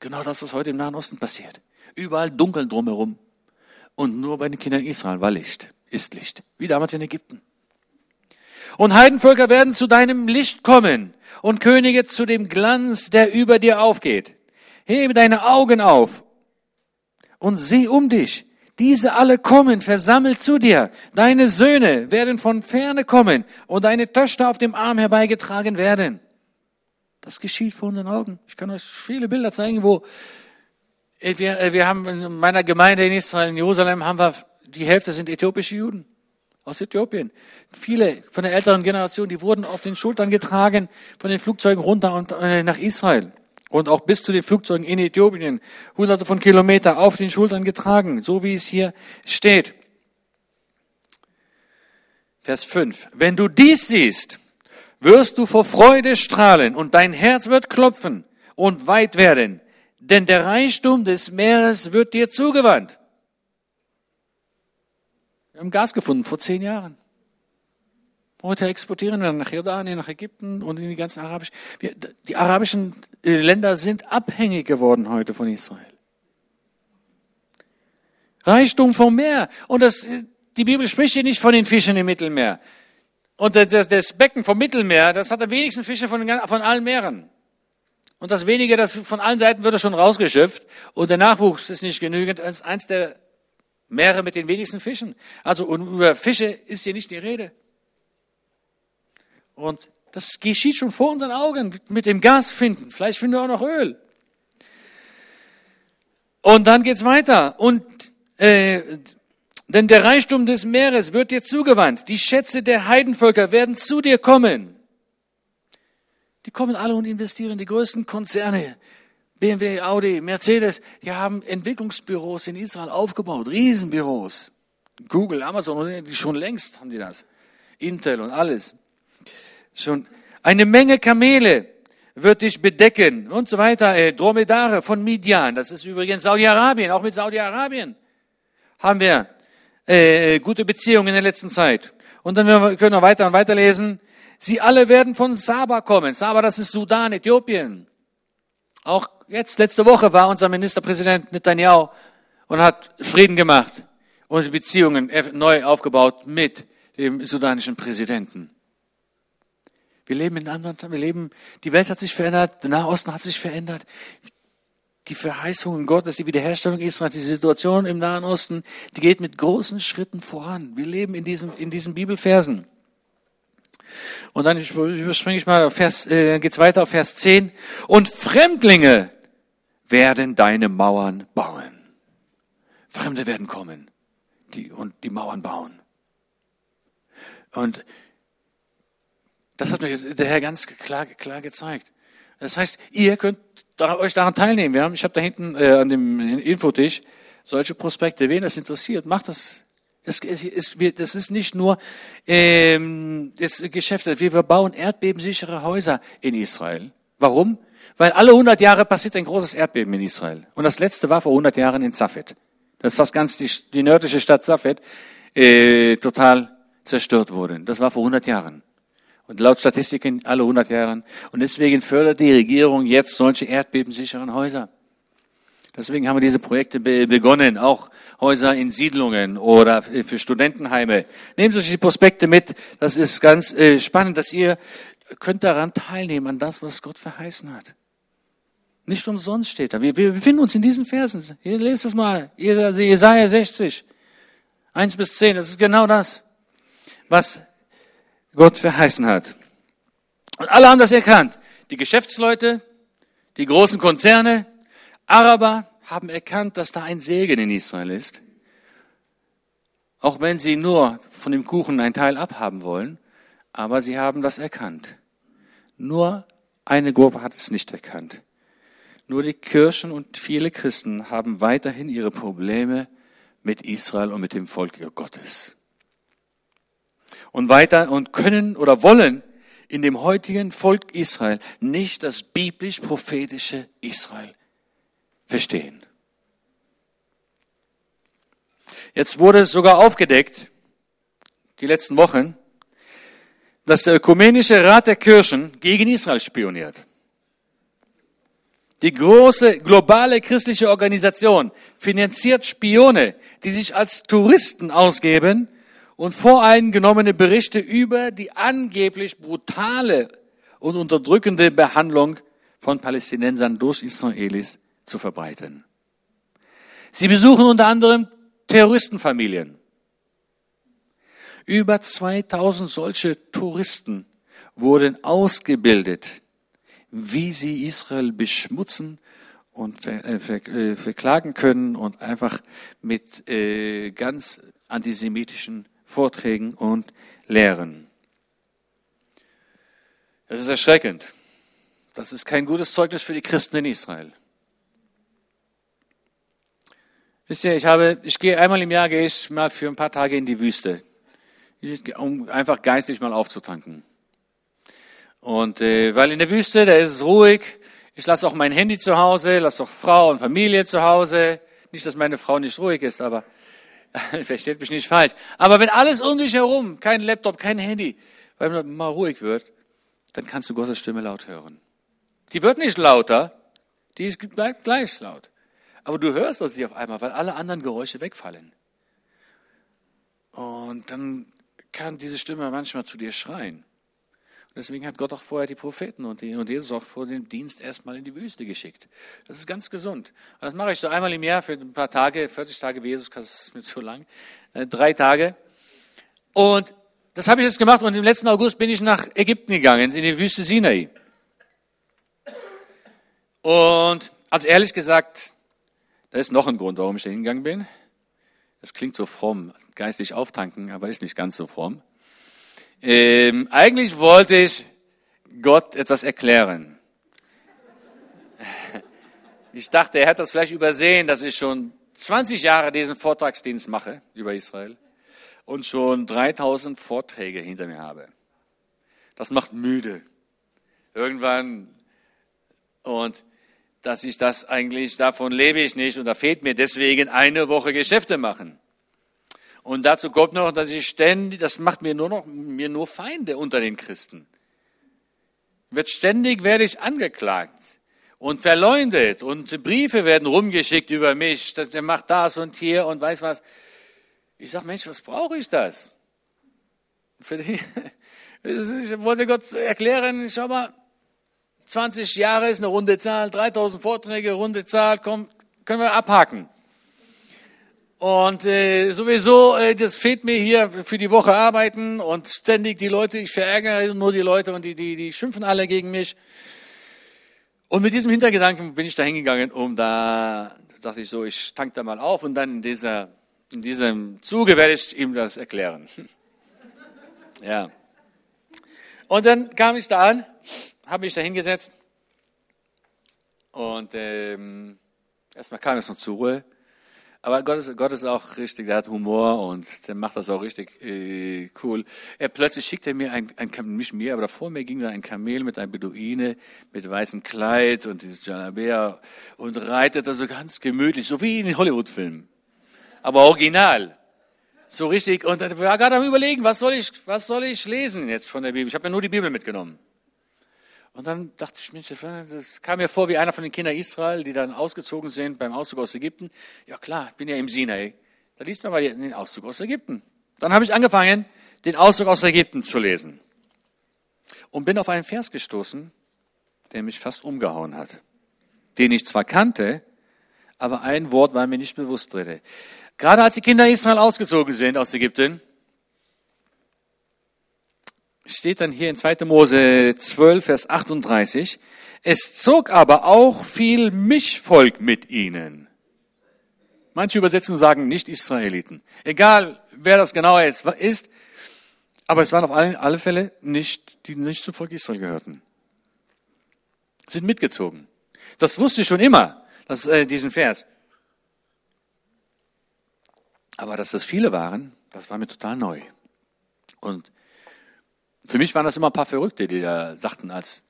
Genau das, was heute im Nahen Osten passiert. Überall dunkel drumherum. Und nur bei den Kindern Israel war Licht, ist Licht. Wie damals in Ägypten. Und Heidenvölker werden zu deinem Licht kommen und Könige zu dem Glanz, der über dir aufgeht. Hebe deine Augen auf und sieh um dich. Diese alle kommen, versammelt zu dir. Deine Söhne werden von ferne kommen und deine Töchter auf dem Arm herbeigetragen werden. Das geschieht vor unseren Augen. Ich kann euch viele Bilder zeigen, wo äh, wir, äh, wir haben in meiner Gemeinde in Israel, in Jerusalem, haben wir, die Hälfte sind äthiopische Juden aus Äthiopien. Viele von der älteren Generation, die wurden auf den Schultern getragen von den Flugzeugen runter und äh, nach Israel und auch bis zu den Flugzeugen in Äthiopien, hunderte von Kilometern auf den Schultern getragen, so wie es hier steht. Vers 5. Wenn du dies siehst, wirst du vor Freude strahlen und dein Herz wird klopfen und weit werden, denn der Reichtum des Meeres wird dir zugewandt. Wir haben Gas gefunden vor zehn Jahren. Heute exportieren wir nach Jordanien, nach Ägypten und in die ganzen arabischen. Wir, die arabischen äh, Länder sind abhängig geworden heute von Israel. Reichtum vom Meer. Und das, die Bibel spricht hier nicht von den Fischen im Mittelmeer. Und das, das Becken vom Mittelmeer, das hat am wenigsten Fische von, von allen Meeren. Und das wenige, das von allen Seiten wird schon rausgeschöpft. Und der Nachwuchs ist nicht genügend als eins der Meere mit den wenigsten Fischen. Also über Fische ist hier nicht die Rede. Und das geschieht schon vor unseren Augen mit dem Gas finden. Vielleicht finden wir auch noch Öl. Und dann geht's weiter. Und äh, denn der Reichtum des Meeres wird dir zugewandt. Die Schätze der Heidenvölker werden zu dir kommen. Die kommen alle und investieren. Die größten Konzerne, BMW, Audi, Mercedes, die haben Entwicklungsbüros in Israel aufgebaut, Riesenbüros. Google, Amazon, schon längst haben die das. Intel und alles schon eine Menge Kamele wird dich bedecken und so weiter. Äh, Dromedare von Midian, das ist übrigens Saudi-Arabien. Auch mit Saudi-Arabien haben wir äh, gute Beziehungen in der letzten Zeit. Und dann können wir weiter und weiter lesen. Sie alle werden von Saba kommen. Saba, das ist Sudan, Äthiopien. Auch jetzt, letzte Woche war unser Ministerpräsident Netanyahu und hat Frieden gemacht und Beziehungen neu aufgebaut mit dem sudanischen Präsidenten. Wir leben in anderen, wir leben, die Welt hat sich verändert, der Nahosten hat sich verändert. Die Verheißungen Gottes, die Wiederherstellung Israels, die Situation im Nahen Osten, die geht mit großen Schritten voran. Wir leben in diesen, in diesen Bibelversen. Und dann überspringe ich mal auf Vers, äh, geht's weiter auf Vers 10. Und Fremdlinge werden deine Mauern bauen. Fremde werden kommen die, und die Mauern bauen. Und das hat mir der Herr ganz klar, klar gezeigt. Das heißt, ihr könnt euch daran teilnehmen. Wir haben, ich habe da hinten äh, an dem Infotisch solche Prospekte. Wen das interessiert, macht das. Das ist, das ist nicht nur ähm, das Geschäft. Wir bauen erdbebensichere Häuser in Israel. Warum? Weil alle 100 Jahre passiert ein großes Erdbeben in Israel. Und das letzte war vor 100 Jahren in Zafet. Das ist fast ganz die, die nördliche Stadt Zafet äh, total zerstört wurde. Das war vor 100 Jahren. Und laut Statistiken alle 100 Jahren. Und deswegen fördert die Regierung jetzt solche erdbebensicheren Häuser. Deswegen haben wir diese Projekte begonnen, auch Häuser in Siedlungen oder für Studentenheime. Nehmen Sie sich die Prospekte mit. Das ist ganz äh, spannend, dass ihr könnt daran teilnehmen, an das, was Gott verheißen hat. Nicht umsonst steht da. Wir, wir befinden uns in diesen Versen. Ihr lest es mal. Jesaja 60. 1 bis 10. Das ist genau das, was Gott verheißen hat. Und alle haben das erkannt. Die Geschäftsleute, die großen Konzerne, Araber haben erkannt, dass da ein Segen in Israel ist. Auch wenn sie nur von dem Kuchen einen Teil abhaben wollen, aber sie haben das erkannt. Nur eine Gruppe hat es nicht erkannt. Nur die Kirchen und viele Christen haben weiterhin ihre Probleme mit Israel und mit dem Volk Gottes. Und weiter und können oder wollen in dem heutigen Volk Israel nicht das biblisch-prophetische Israel verstehen. Jetzt wurde sogar aufgedeckt, die letzten Wochen, dass der Ökumenische Rat der Kirchen gegen Israel spioniert. Die große globale christliche Organisation finanziert Spione, die sich als Touristen ausgeben und voreingenommene Berichte über die angeblich brutale und unterdrückende Behandlung von Palästinensern durch Israelis zu verbreiten. Sie besuchen unter anderem Terroristenfamilien. Über 2000 solche Touristen wurden ausgebildet, wie sie Israel beschmutzen und äh, äh, verklagen können und einfach mit äh, ganz antisemitischen Vorträgen und Lehren. Das ist erschreckend. Das ist kein gutes Zeugnis für die Christen in Israel. Wisst ihr, ich habe, ich gehe einmal im Jahr gehe ich mal für ein paar Tage in die Wüste, um einfach geistig mal aufzutanken. Und äh, weil in der Wüste, da ist es ruhig. Ich lasse auch mein Handy zu Hause, lasse auch Frau und Familie zu Hause. Nicht, dass meine Frau nicht ruhig ist, aber versteht mich nicht falsch. Aber wenn alles um dich herum, kein Laptop, kein Handy, weil man mal ruhig wird, dann kannst du Gottes Stimme laut hören. Die wird nicht lauter, die bleibt gleich laut. Aber du hörst sie auf einmal, weil alle anderen Geräusche wegfallen. Und dann kann diese Stimme manchmal zu dir schreien. Deswegen hat Gott auch vorher die Propheten und, die, und Jesus auch vor dem Dienst erstmal in die Wüste geschickt. Das ist ganz gesund. Und das mache ich so einmal im Jahr für ein paar Tage, 40 Tage wie Jesus, das ist mir zu lang, äh, drei Tage. Und das habe ich jetzt gemacht und im letzten August bin ich nach Ägypten gegangen, in die Wüste Sinai. Und als ehrlich gesagt, da ist noch ein Grund, warum ich da hingegangen bin. Das klingt so fromm, geistlich auftanken, aber ist nicht ganz so fromm. Ähm, eigentlich wollte ich Gott etwas erklären. Ich dachte, er hat das vielleicht übersehen, dass ich schon 20 Jahre diesen Vortragsdienst mache über Israel und schon 3000 Vorträge hinter mir habe. Das macht müde. Irgendwann und dass ich das eigentlich, davon lebe ich nicht und da fehlt mir deswegen eine Woche Geschäfte machen. Und dazu kommt noch, dass ich ständig, das macht mir nur noch, mir nur Feinde unter den Christen. Wird ständig werde ich angeklagt und verleumdet und Briefe werden rumgeschickt über mich, der macht das und hier und weiß was. Ich sag, Mensch, was brauche ich das? Ich wollte Gott erklären, schau mal, 20 Jahre ist eine runde Zahl, 3000 Vorträge, runde Zahl, komm, können wir abhaken. Und äh, sowieso, äh, das fehlt mir hier für die Woche arbeiten und ständig die Leute, ich verärgere nur die Leute und die, die, die schimpfen alle gegen mich. Und mit diesem Hintergedanken bin ich da hingegangen, um da, dachte ich so, ich tank da mal auf und dann in dieser, in diesem Zuge werde ich ihm das erklären. ja. Und dann kam ich da an habe mich da hingesetzt und ähm, erstmal kam es noch zur Ruhe. Aber Gott ist, Gott ist auch richtig, der hat Humor und der macht das auch richtig äh, cool. Er plötzlich schickt er mir ein, ein nicht mir, aber vor mir ging da ein Kamel mit einem Beduine mit weißem Kleid und dieses Jalabea und reitet da so ganz gemütlich, so wie in den Hollywood-Filmen. Aber original. So richtig. Und er war gerade am überlegen, was soll ich, was soll ich lesen jetzt von der Bibel? Ich habe ja nur die Bibel mitgenommen. Und dann dachte ich, Mensch, das kam mir vor wie einer von den Kindern Israel, die dann ausgezogen sind beim Auszug aus Ägypten. Ja klar, ich bin ja im Sinai. Da liest man mal den Auszug aus Ägypten. Dann habe ich angefangen, den Auszug aus Ägypten zu lesen. Und bin auf einen Vers gestoßen, der mich fast umgehauen hat. Den ich zwar kannte, aber ein Wort war mir nicht bewusst drin. Gerade als die Kinder Israel ausgezogen sind aus Ägypten, steht dann hier in 2. Mose 12, Vers 38, es zog aber auch viel Mischvolk mit ihnen. Manche Übersetzungen sagen nicht Israeliten. Egal, wer das genau ist, aber es waren auf alle, alle Fälle nicht, die nicht zum Volk Israel gehörten. Sind mitgezogen. Das wusste ich schon immer, das, äh, diesen Vers. Aber dass das viele waren, das war mir total neu. Und für mich waren das immer ein paar Verrückte, die da sagten als,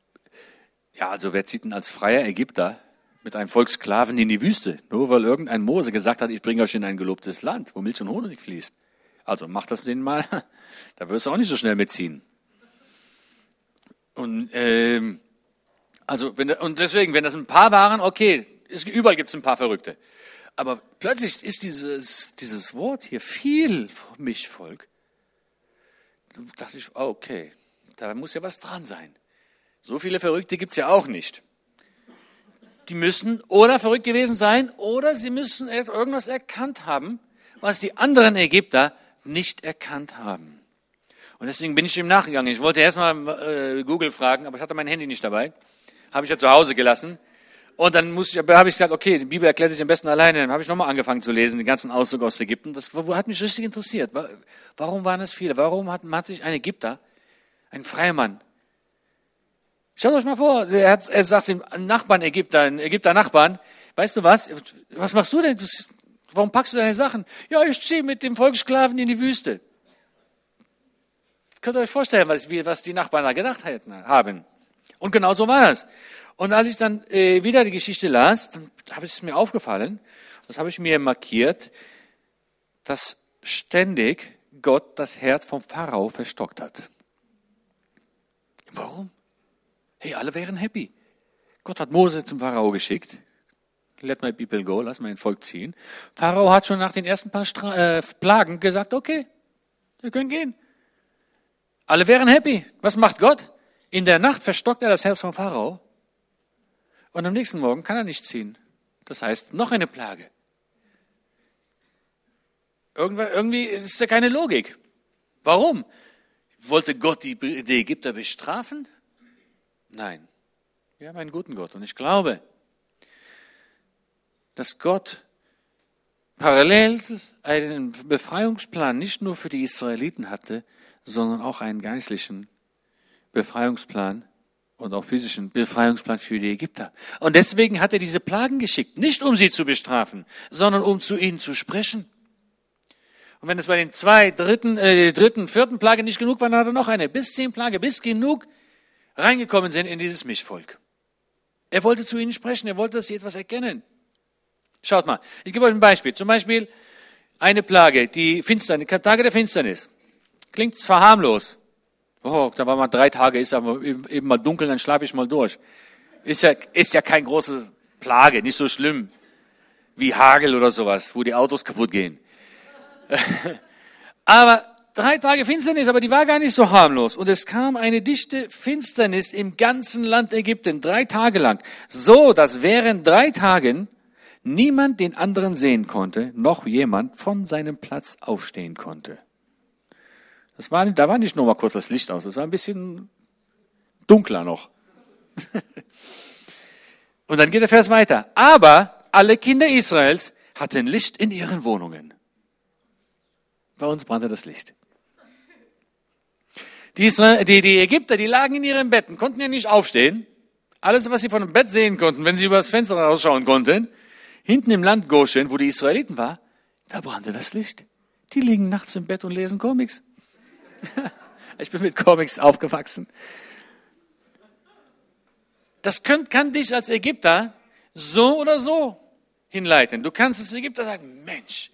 ja, also wer zieht denn als freier Ägypter mit einem Volk Sklaven in die Wüste? Nur weil irgendein Mose gesagt hat, ich bringe euch in ein gelobtes Land, wo Milch und Honig fließt. Also macht das mit denen mal, da wirst du auch nicht so schnell mitziehen. Und, ähm, also, wenn, und deswegen, wenn das ein paar waren, okay, ist, überall gibt es ein paar Verrückte. Aber plötzlich ist dieses, dieses Wort hier viel Mischvolk. Da dachte ich, okay, da muss ja was dran sein. So viele Verrückte gibt's ja auch nicht. Die müssen oder verrückt gewesen sein oder sie müssen irgendwas erkannt haben, was die anderen Ägypter nicht erkannt haben. Und deswegen bin ich ihm nachgegangen. Ich wollte erstmal äh, Google fragen, aber ich hatte mein Handy nicht dabei. Habe ich ja zu Hause gelassen. Und dann muss ich, habe ich gesagt, okay, die Bibel erklärt sich am besten alleine. Dann habe ich nochmal angefangen zu lesen, den ganzen Auszug aus Ägypten. Das hat mich richtig interessiert. Warum waren es viele? Warum hat, hat sich ein Ägypter, ein freier Mann, Stellt euch mal vor, er, hat, er sagt dem Nachbarn Ägypter, ein Ägypter Nachbarn, weißt du was, was machst du denn? Warum packst du deine Sachen? Ja, ich ziehe mit dem Volkssklaven in die Wüste. Könnt ihr euch vorstellen, was, was die Nachbarn da gedacht haben. Und genau so war das. Und als ich dann äh, wieder die Geschichte las, dann habe ich es mir aufgefallen, das habe ich mir markiert, dass ständig Gott das Herz vom Pharao verstockt hat. Warum? Hey, alle wären happy. Gott hat Mose zum Pharao geschickt. Let my people go, lass mein Volk ziehen. Pharao hat schon nach den ersten paar Stra äh, Plagen gesagt, okay, wir können gehen. Alle wären happy. Was macht Gott? In der Nacht verstockt er das Herz von Pharao und am nächsten Morgen kann er nicht ziehen. Das heißt, noch eine Plage. Irgendwie ist da keine Logik. Warum? Wollte Gott die, Ägypter bestrafen? Nein. Wir haben einen guten Gott. Und ich glaube, dass Gott parallel einen Befreiungsplan nicht nur für die Israeliten hatte, sondern auch einen geistlichen Befreiungsplan und auch physischen Befreiungsplan für die Ägypter. Und deswegen hat er diese Plagen geschickt, nicht um sie zu bestrafen, sondern um zu ihnen zu sprechen. Und wenn es bei den zwei, dritten, äh, dritten, vierten Plage nicht genug war, dann hat er noch eine, bis zehn Plage, bis genug reingekommen sind in dieses Mischvolk. Er wollte zu ihnen sprechen, er wollte, dass sie etwas erkennen. Schaut mal, ich gebe euch ein Beispiel. Zum Beispiel eine Plage, die Finsternis, Tage der Finsternis. Klingt zwar harmlos, Oh, da war mal drei Tage, ist aber eben mal dunkel, dann schlafe ich mal durch. Ist ja, ist ja kein große Plage, nicht so schlimm wie Hagel oder sowas, wo die Autos kaputt gehen. aber drei Tage Finsternis, aber die war gar nicht so harmlos. Und es kam eine dichte Finsternis im ganzen Land Ägypten, drei Tage lang. So, dass während drei Tagen niemand den anderen sehen konnte, noch jemand von seinem Platz aufstehen konnte. Das war, da war nicht nur mal kurz das Licht aus, das war ein bisschen dunkler noch. Und dann geht der Vers weiter. Aber alle Kinder Israels hatten Licht in ihren Wohnungen. Bei uns brannte das Licht. Die, Israel, die, die Ägypter, die lagen in ihren Betten, konnten ja nicht aufstehen. Alles, was sie von dem Bett sehen konnten, wenn sie über das Fenster rausschauen konnten, hinten im Land Goshen, wo die Israeliten war, da brannte das Licht. Die liegen nachts im Bett und lesen Comics. ich bin mit Comics aufgewachsen. Das könnt, kann dich als Ägypter so oder so hinleiten. Du kannst als Ägypter sagen, Mensch,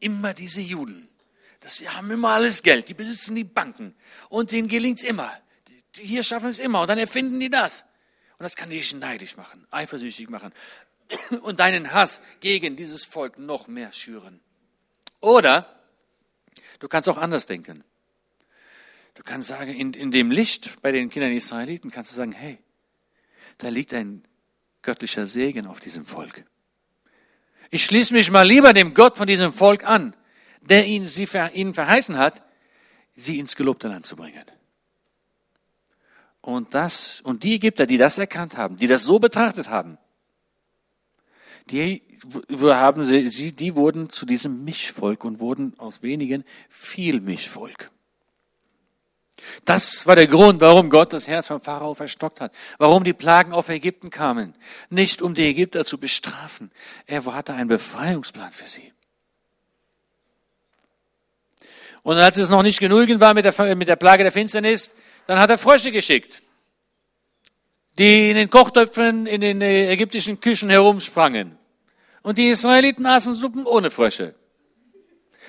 immer diese Juden. Das, die haben immer alles Geld, die besitzen die Banken und denen gelingt's immer. Die, hier schaffen es immer und dann erfinden die das. Und das kann dich neidisch machen, eifersüchtig machen und deinen Hass gegen dieses Volk noch mehr schüren. Oder du kannst auch anders denken. Du kannst sagen, in, in dem Licht bei den Kindern Israeliten kannst du sagen, hey, da liegt ein göttlicher Segen auf diesem Volk. Ich schließe mich mal lieber dem Gott von diesem Volk an, der ihnen, sie, ihnen verheißen hat, sie ins gelobte Land zu bringen. Und das, und die Ägypter, die das erkannt haben, die das so betrachtet haben, die haben sie, die wurden zu diesem Mischvolk und wurden aus wenigen viel Mischvolk. Das war der Grund, warum Gott das Herz vom Pharao verstockt hat, warum die Plagen auf Ägypten kamen. Nicht um die Ägypter zu bestrafen. Er hatte einen Befreiungsplan für sie. Und als es noch nicht genügend war mit der, mit der Plage der Finsternis, dann hat er Frösche geschickt, die in den Kochtöpfen in den äh, ägyptischen Küchen herumsprangen. Und die Israeliten aßen Suppen ohne Frösche.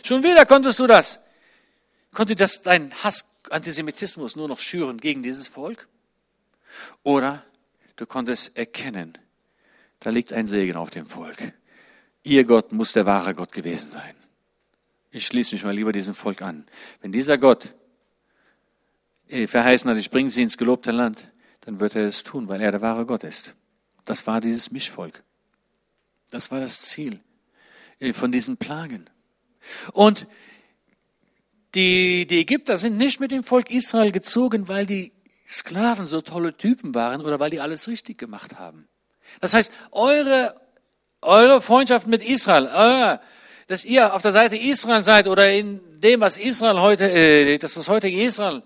Schon wieder konntest du das. Konnte das dein Hass, Antisemitismus nur noch schüren gegen dieses Volk? Oder du konntest erkennen, da liegt ein Segen auf dem Volk. Ihr Gott muss der wahre Gott gewesen sein. Ich schließe mich mal lieber diesem Volk an. Wenn dieser Gott äh, verheißen hat, ich bringe sie ins gelobte Land, dann wird er es tun, weil er der wahre Gott ist. Das war dieses Mischvolk. Das war das Ziel äh, von diesen Plagen. Und die, die Ägypter sind nicht mit dem Volk Israel gezogen, weil die Sklaven so tolle Typen waren oder weil die alles richtig gemacht haben. Das heißt, eure, eure Freundschaft mit Israel, euer, dass ihr auf der Seite Israel seid oder in dem, was Israel heute, äh, dass das heutige Israel,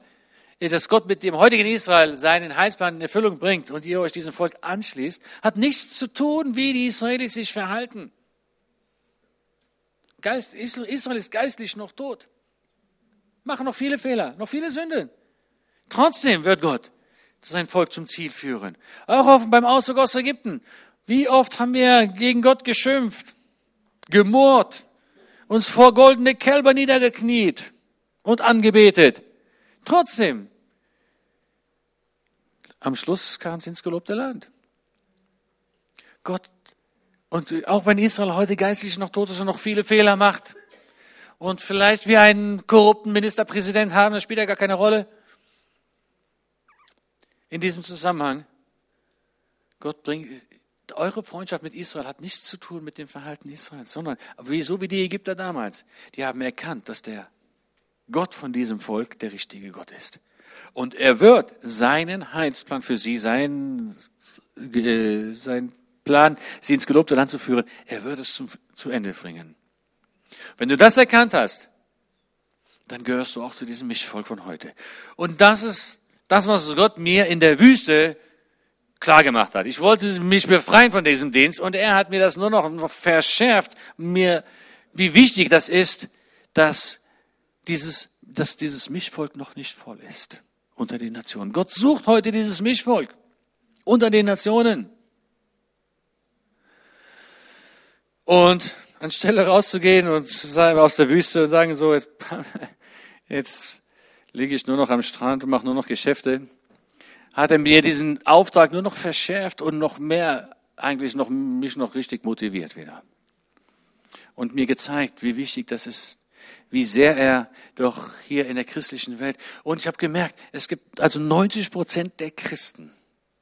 äh, dass Gott mit dem heutigen Israel seinen Heilsplan in Erfüllung bringt und ihr euch diesem Volk anschließt, hat nichts zu tun, wie die Israelis sich verhalten. Geist, Israel ist geistlich noch tot. Machen noch viele Fehler, noch viele Sünden. Trotzdem wird Gott sein Volk zum Ziel führen. Auch beim Auszug aus Ägypten. Wie oft haben wir gegen Gott geschimpft, gemurrt, uns vor goldene Kälber niedergekniet und angebetet. Trotzdem, am Schluss kam es ins gelobte Land. Gott und auch wenn Israel heute geistlich noch tot ist und noch viele Fehler macht und vielleicht wir einen korrupten Ministerpräsident haben, das spielt ja gar keine Rolle. In diesem Zusammenhang, Gott bringt, eure Freundschaft mit Israel hat nichts zu tun mit dem Verhalten Israels, sondern so wie die Ägypter damals. Die haben erkannt, dass der Gott von diesem Volk der richtige Gott ist. Und er wird seinen Heilsplan für sie, sein, äh, sein Plan, sie ins gelobte Land zu führen, er wird es zum, zu Ende bringen. Wenn du das erkannt hast, dann gehörst du auch zu diesem Mischvolk von heute. Und das ist das, was Gott mir in der Wüste klar gemacht hat. Ich wollte mich befreien von diesem Dienst und er hat mir das nur noch verschärft, mir, wie wichtig das ist, dass dieses, dass dieses Mischvolk noch nicht voll ist unter den Nationen. Gott sucht heute dieses Mischvolk unter den Nationen. Und anstelle rauszugehen und aus der Wüste und sagen so, jetzt, jetzt liege ich nur noch am Strand und mache nur noch Geschäfte, hat er mir diesen Auftrag nur noch verschärft und noch mehr, eigentlich noch, mich noch richtig motiviert wieder. Und mir gezeigt, wie wichtig das ist, wie sehr er doch hier in der christlichen Welt, und ich habe gemerkt, es gibt also 90 Prozent der Christen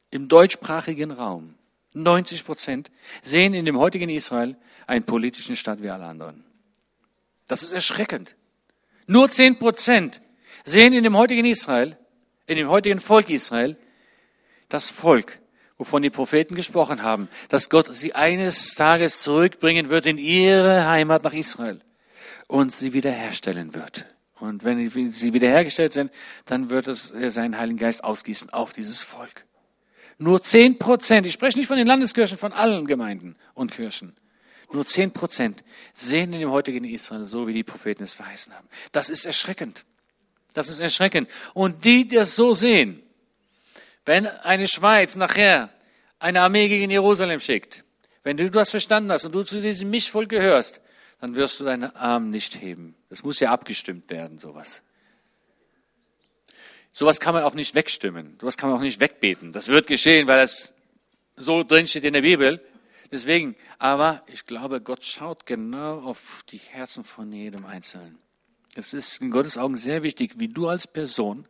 im deutschsprachigen Raum, 90 Prozent sehen in dem heutigen Israel einen politischen Staat wie alle anderen. Das ist erschreckend. Nur 10 Prozent sehen in dem heutigen Israel, in dem heutigen Volk Israel, das Volk, wovon die Propheten gesprochen haben, dass Gott sie eines Tages zurückbringen wird in ihre Heimat nach Israel und sie wiederherstellen wird. Und wenn sie wiederhergestellt sind, dann wird es seinen Heiligen Geist ausgießen auf dieses Volk. Nur zehn Prozent, ich spreche nicht von den Landeskirchen, von allen Gemeinden und Kirchen. Nur zehn Prozent sehen in dem heutigen Israel so, wie die Propheten es verheißen haben. Das ist erschreckend. Das ist erschreckend. Und die, die das so sehen, wenn eine Schweiz nachher eine Armee gegen Jerusalem schickt, wenn du das verstanden hast und du zu diesem Mischvolk gehörst, dann wirst du deine Arme nicht heben. Das muss ja abgestimmt werden, sowas. Sowas kann man auch nicht wegstimmen. Sowas kann man auch nicht wegbeten. Das wird geschehen, weil es so drin steht in der Bibel. Deswegen, aber ich glaube, Gott schaut genau auf die Herzen von jedem Einzelnen. Es ist in Gottes Augen sehr wichtig, wie du als Person,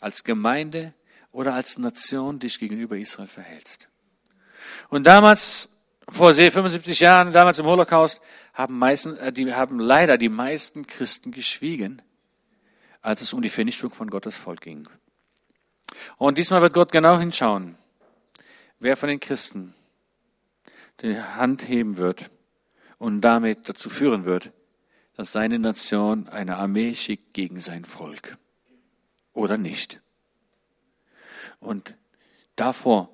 als Gemeinde oder als Nation dich gegenüber Israel verhältst. Und damals, vor 75 Jahren, damals im Holocaust, haben, meisten, äh, die, haben leider die meisten Christen geschwiegen als es um die Vernichtung von Gottes Volk ging. Und diesmal wird Gott genau hinschauen, wer von den Christen die Hand heben wird und damit dazu führen wird, dass seine Nation eine Armee schickt gegen sein Volk. oder nicht. Und davor,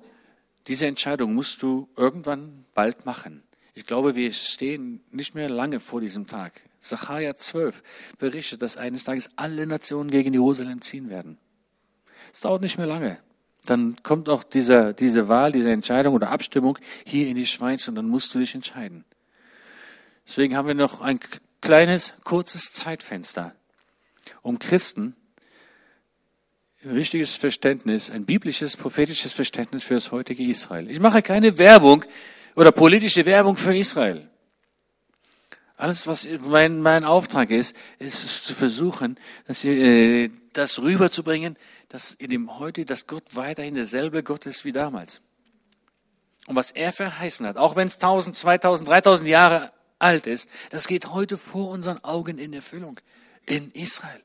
diese Entscheidung musst du irgendwann bald machen. Ich glaube, wir stehen nicht mehr lange vor diesem Tag. Sacharja 12 berichtet, dass eines Tages alle Nationen gegen Jerusalem ziehen werden. Es dauert nicht mehr lange. Dann kommt auch diese, diese Wahl, diese Entscheidung oder Abstimmung hier in die Schweiz und dann musst du dich entscheiden. Deswegen haben wir noch ein kleines, kurzes Zeitfenster, um Christen ein richtiges Verständnis, ein biblisches, prophetisches Verständnis für das heutige Israel. Ich mache keine Werbung oder politische Werbung für Israel. Alles, was mein, mein Auftrag ist, ist zu versuchen, dass äh, das rüberzubringen, dass in dem heute, dass Gott weiterhin derselbe Gott ist wie damals. Und was er verheißen hat, auch wenn es 1000, 2000, 3000 Jahre alt ist, das geht heute vor unseren Augen in Erfüllung. In Israel.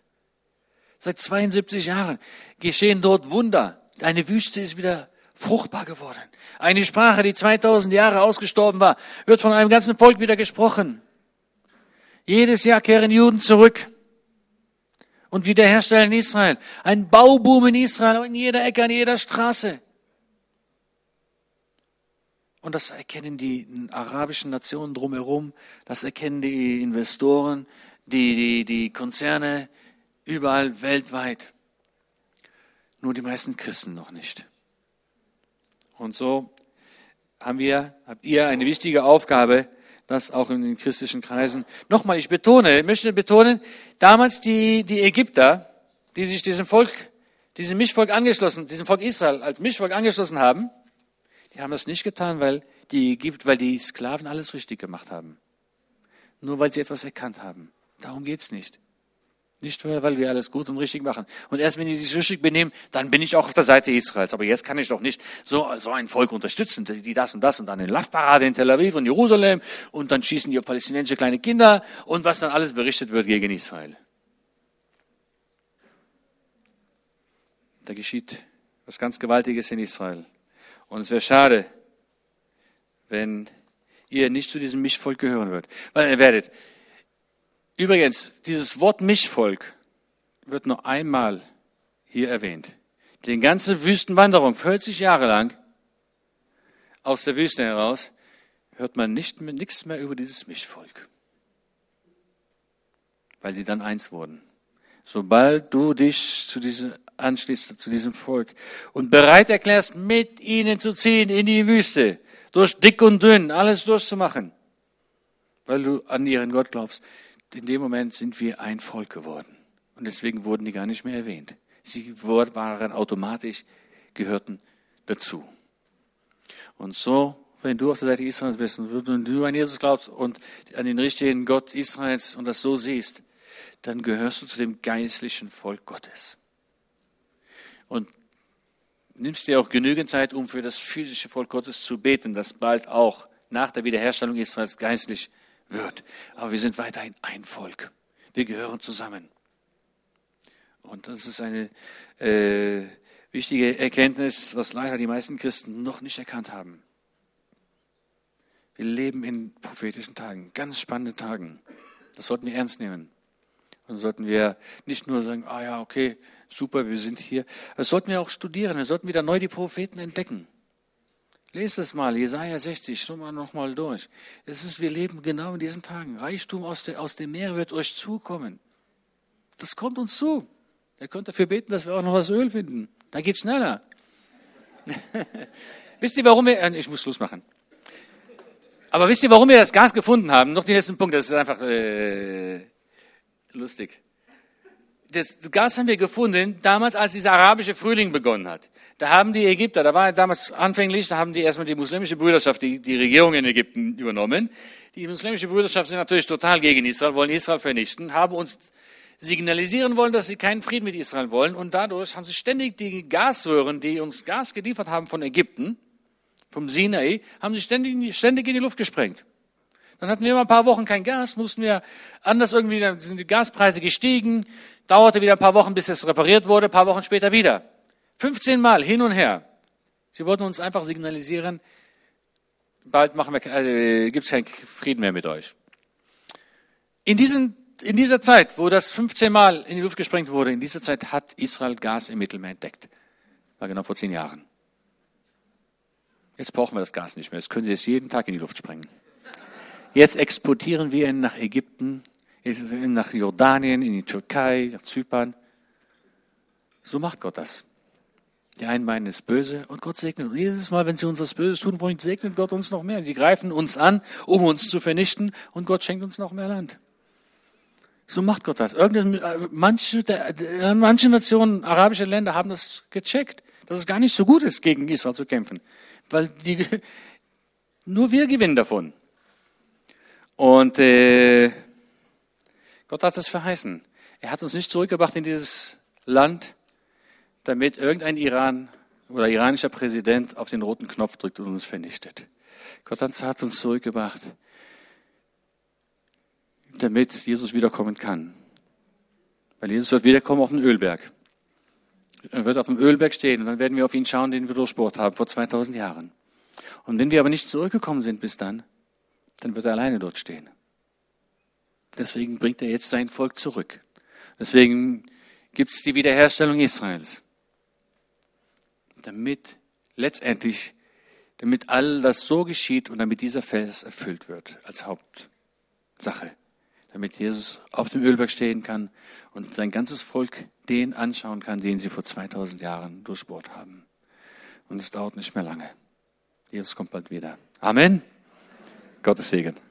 Seit 72 Jahren geschehen dort Wunder. Eine Wüste ist wieder fruchtbar geworden. Eine Sprache, die 2000 Jahre ausgestorben war, wird von einem ganzen Volk wieder gesprochen. Jedes Jahr kehren Juden zurück und wiederherstellen Israel. Ein Bauboom in Israel, in jeder Ecke, an jeder Straße. Und das erkennen die arabischen Nationen drumherum, das erkennen die Investoren, die, die, die Konzerne, überall weltweit. Nur die meisten Christen noch nicht. Und so haben wir, habt ihr eine wichtige Aufgabe, das auch in den christlichen Kreisen. Nochmal, ich betone, ich möchte betonen, damals die, die Ägypter, die sich diesem Volk, diesem Mischvolk angeschlossen, diesem Volk Israel als Mischvolk angeschlossen haben, die haben das nicht getan, weil die Ägypter, weil die Sklaven alles richtig gemacht haben. Nur weil sie etwas erkannt haben. Darum geht's nicht. Nicht, weil wir alles gut und richtig machen. Und erst wenn die sich richtig benehmen, dann bin ich auch auf der Seite Israels. Aber jetzt kann ich doch nicht so, so ein Volk unterstützen, die das und das und dann eine Love-Parade in Tel Aviv und Jerusalem und dann schießen die palästinensische kleine Kinder und was dann alles berichtet wird gegen Israel. Da geschieht was ganz Gewaltiges in Israel. Und es wäre schade, wenn ihr nicht zu diesem Mischvolk gehören würdet. Weil ihr werdet, Übrigens, dieses Wort Mischvolk wird nur einmal hier erwähnt. Die ganze Wüstenwanderung, 40 Jahre lang, aus der Wüste heraus, hört man nicht mehr, nichts mehr über dieses Mischvolk. Weil sie dann eins wurden. Sobald du dich zu diesem, anschließt, zu diesem Volk und bereit erklärst, mit ihnen zu ziehen in die Wüste, durch dick und dünn, alles durchzumachen, weil du an ihren Gott glaubst, in dem Moment sind wir ein Volk geworden. Und deswegen wurden die gar nicht mehr erwähnt. Sie waren automatisch, gehörten dazu. Und so, wenn du auf der Seite Israels bist und du an Jesus glaubst und an den richtigen Gott Israels und das so siehst, dann gehörst du zu dem geistlichen Volk Gottes. Und nimmst dir auch genügend Zeit, um für das physische Volk Gottes zu beten, das bald auch nach der Wiederherstellung Israels geistlich wird. Aber wir sind weiterhin ein Volk. Wir gehören zusammen. Und das ist eine äh, wichtige Erkenntnis, was leider die meisten Christen noch nicht erkannt haben. Wir leben in prophetischen Tagen, ganz spannenden Tagen. Das sollten wir ernst nehmen. Und sollten wir nicht nur sagen, ah ja, okay, super, wir sind hier. Das sollten wir auch studieren. Wir sollten wieder neu die Propheten entdecken. Lest es mal, Jesaja 60, schau mal nochmal durch. Es ist, wir leben genau in diesen Tagen. Reichtum aus, der, aus dem Meer wird euch zukommen. Das kommt uns zu. Ihr könnt dafür beten, dass wir auch noch das Öl finden. Da geht's schneller. wisst ihr, warum wir, äh, ich muss Schluss machen. Aber wisst ihr, warum wir das Gas gefunden haben? Noch den letzten Punkt, das ist einfach äh, lustig das Gas haben wir gefunden, damals, als dieser arabische Frühling begonnen hat. Da haben die Ägypter, da war damals anfänglich, da haben die erstmal die muslimische Brüderschaft, die, die Regierung in Ägypten übernommen. Die muslimische Brüderschaft sind natürlich total gegen Israel, wollen Israel vernichten, haben uns signalisieren wollen, dass sie keinen Frieden mit Israel wollen. Und dadurch haben sie ständig die Gasröhren, die uns Gas geliefert haben von Ägypten, vom Sinai, haben sie ständig, ständig in die Luft gesprengt. Dann hatten wir immer ein paar Wochen kein Gas, mussten wir anders irgendwie, dann sind die Gaspreise gestiegen, dauerte wieder ein paar Wochen, bis es repariert wurde, ein paar Wochen später wieder. 15 Mal hin und her. Sie wollten uns einfach signalisieren, bald äh, gibt es keinen Frieden mehr mit euch. In diesen in dieser Zeit, wo das 15 Mal in die Luft gesprengt wurde, in dieser Zeit hat Israel Gas im Mittelmeer entdeckt. War genau vor zehn Jahren. Jetzt brauchen wir das Gas nicht mehr. Jetzt können Sie es jeden Tag in die Luft sprengen. Jetzt exportieren wir ihn nach Ägypten, nach Jordanien, in die Türkei, nach Zypern. So macht Gott das. Die einen meinen es böse und Gott segnet uns. Jedes Mal, wenn sie uns was Böses tun wollen, segnet Gott uns noch mehr. Sie greifen uns an, um uns zu vernichten und Gott schenkt uns noch mehr Land. So macht Gott das. Irgende, manche, der, manche Nationen, arabische Länder haben das gecheckt, dass es gar nicht so gut ist, gegen Israel zu kämpfen. Weil die, nur wir gewinnen davon. Und äh, Gott hat es verheißen. Er hat uns nicht zurückgebracht in dieses Land, damit irgendein Iran oder iranischer Präsident auf den roten Knopf drückt und uns vernichtet. Gott hat uns zurückgebracht, damit Jesus wiederkommen kann. Weil Jesus wird wiederkommen auf den Ölberg. Er wird auf dem Ölberg stehen und dann werden wir auf ihn schauen, den wir durchsport haben vor 2000 Jahren. Und wenn wir aber nicht zurückgekommen sind bis dann, dann wird er alleine dort stehen. Deswegen bringt er jetzt sein Volk zurück. Deswegen gibt es die Wiederherstellung Israels. Damit letztendlich, damit all das so geschieht und damit dieser Vers erfüllt wird als Hauptsache damit Jesus auf dem Ölberg stehen kann und sein ganzes Volk den anschauen kann, den sie vor 2000 Jahren durchbohrt haben. Und es dauert nicht mehr lange. Jesus kommt bald wieder. Amen. Gottes Segen.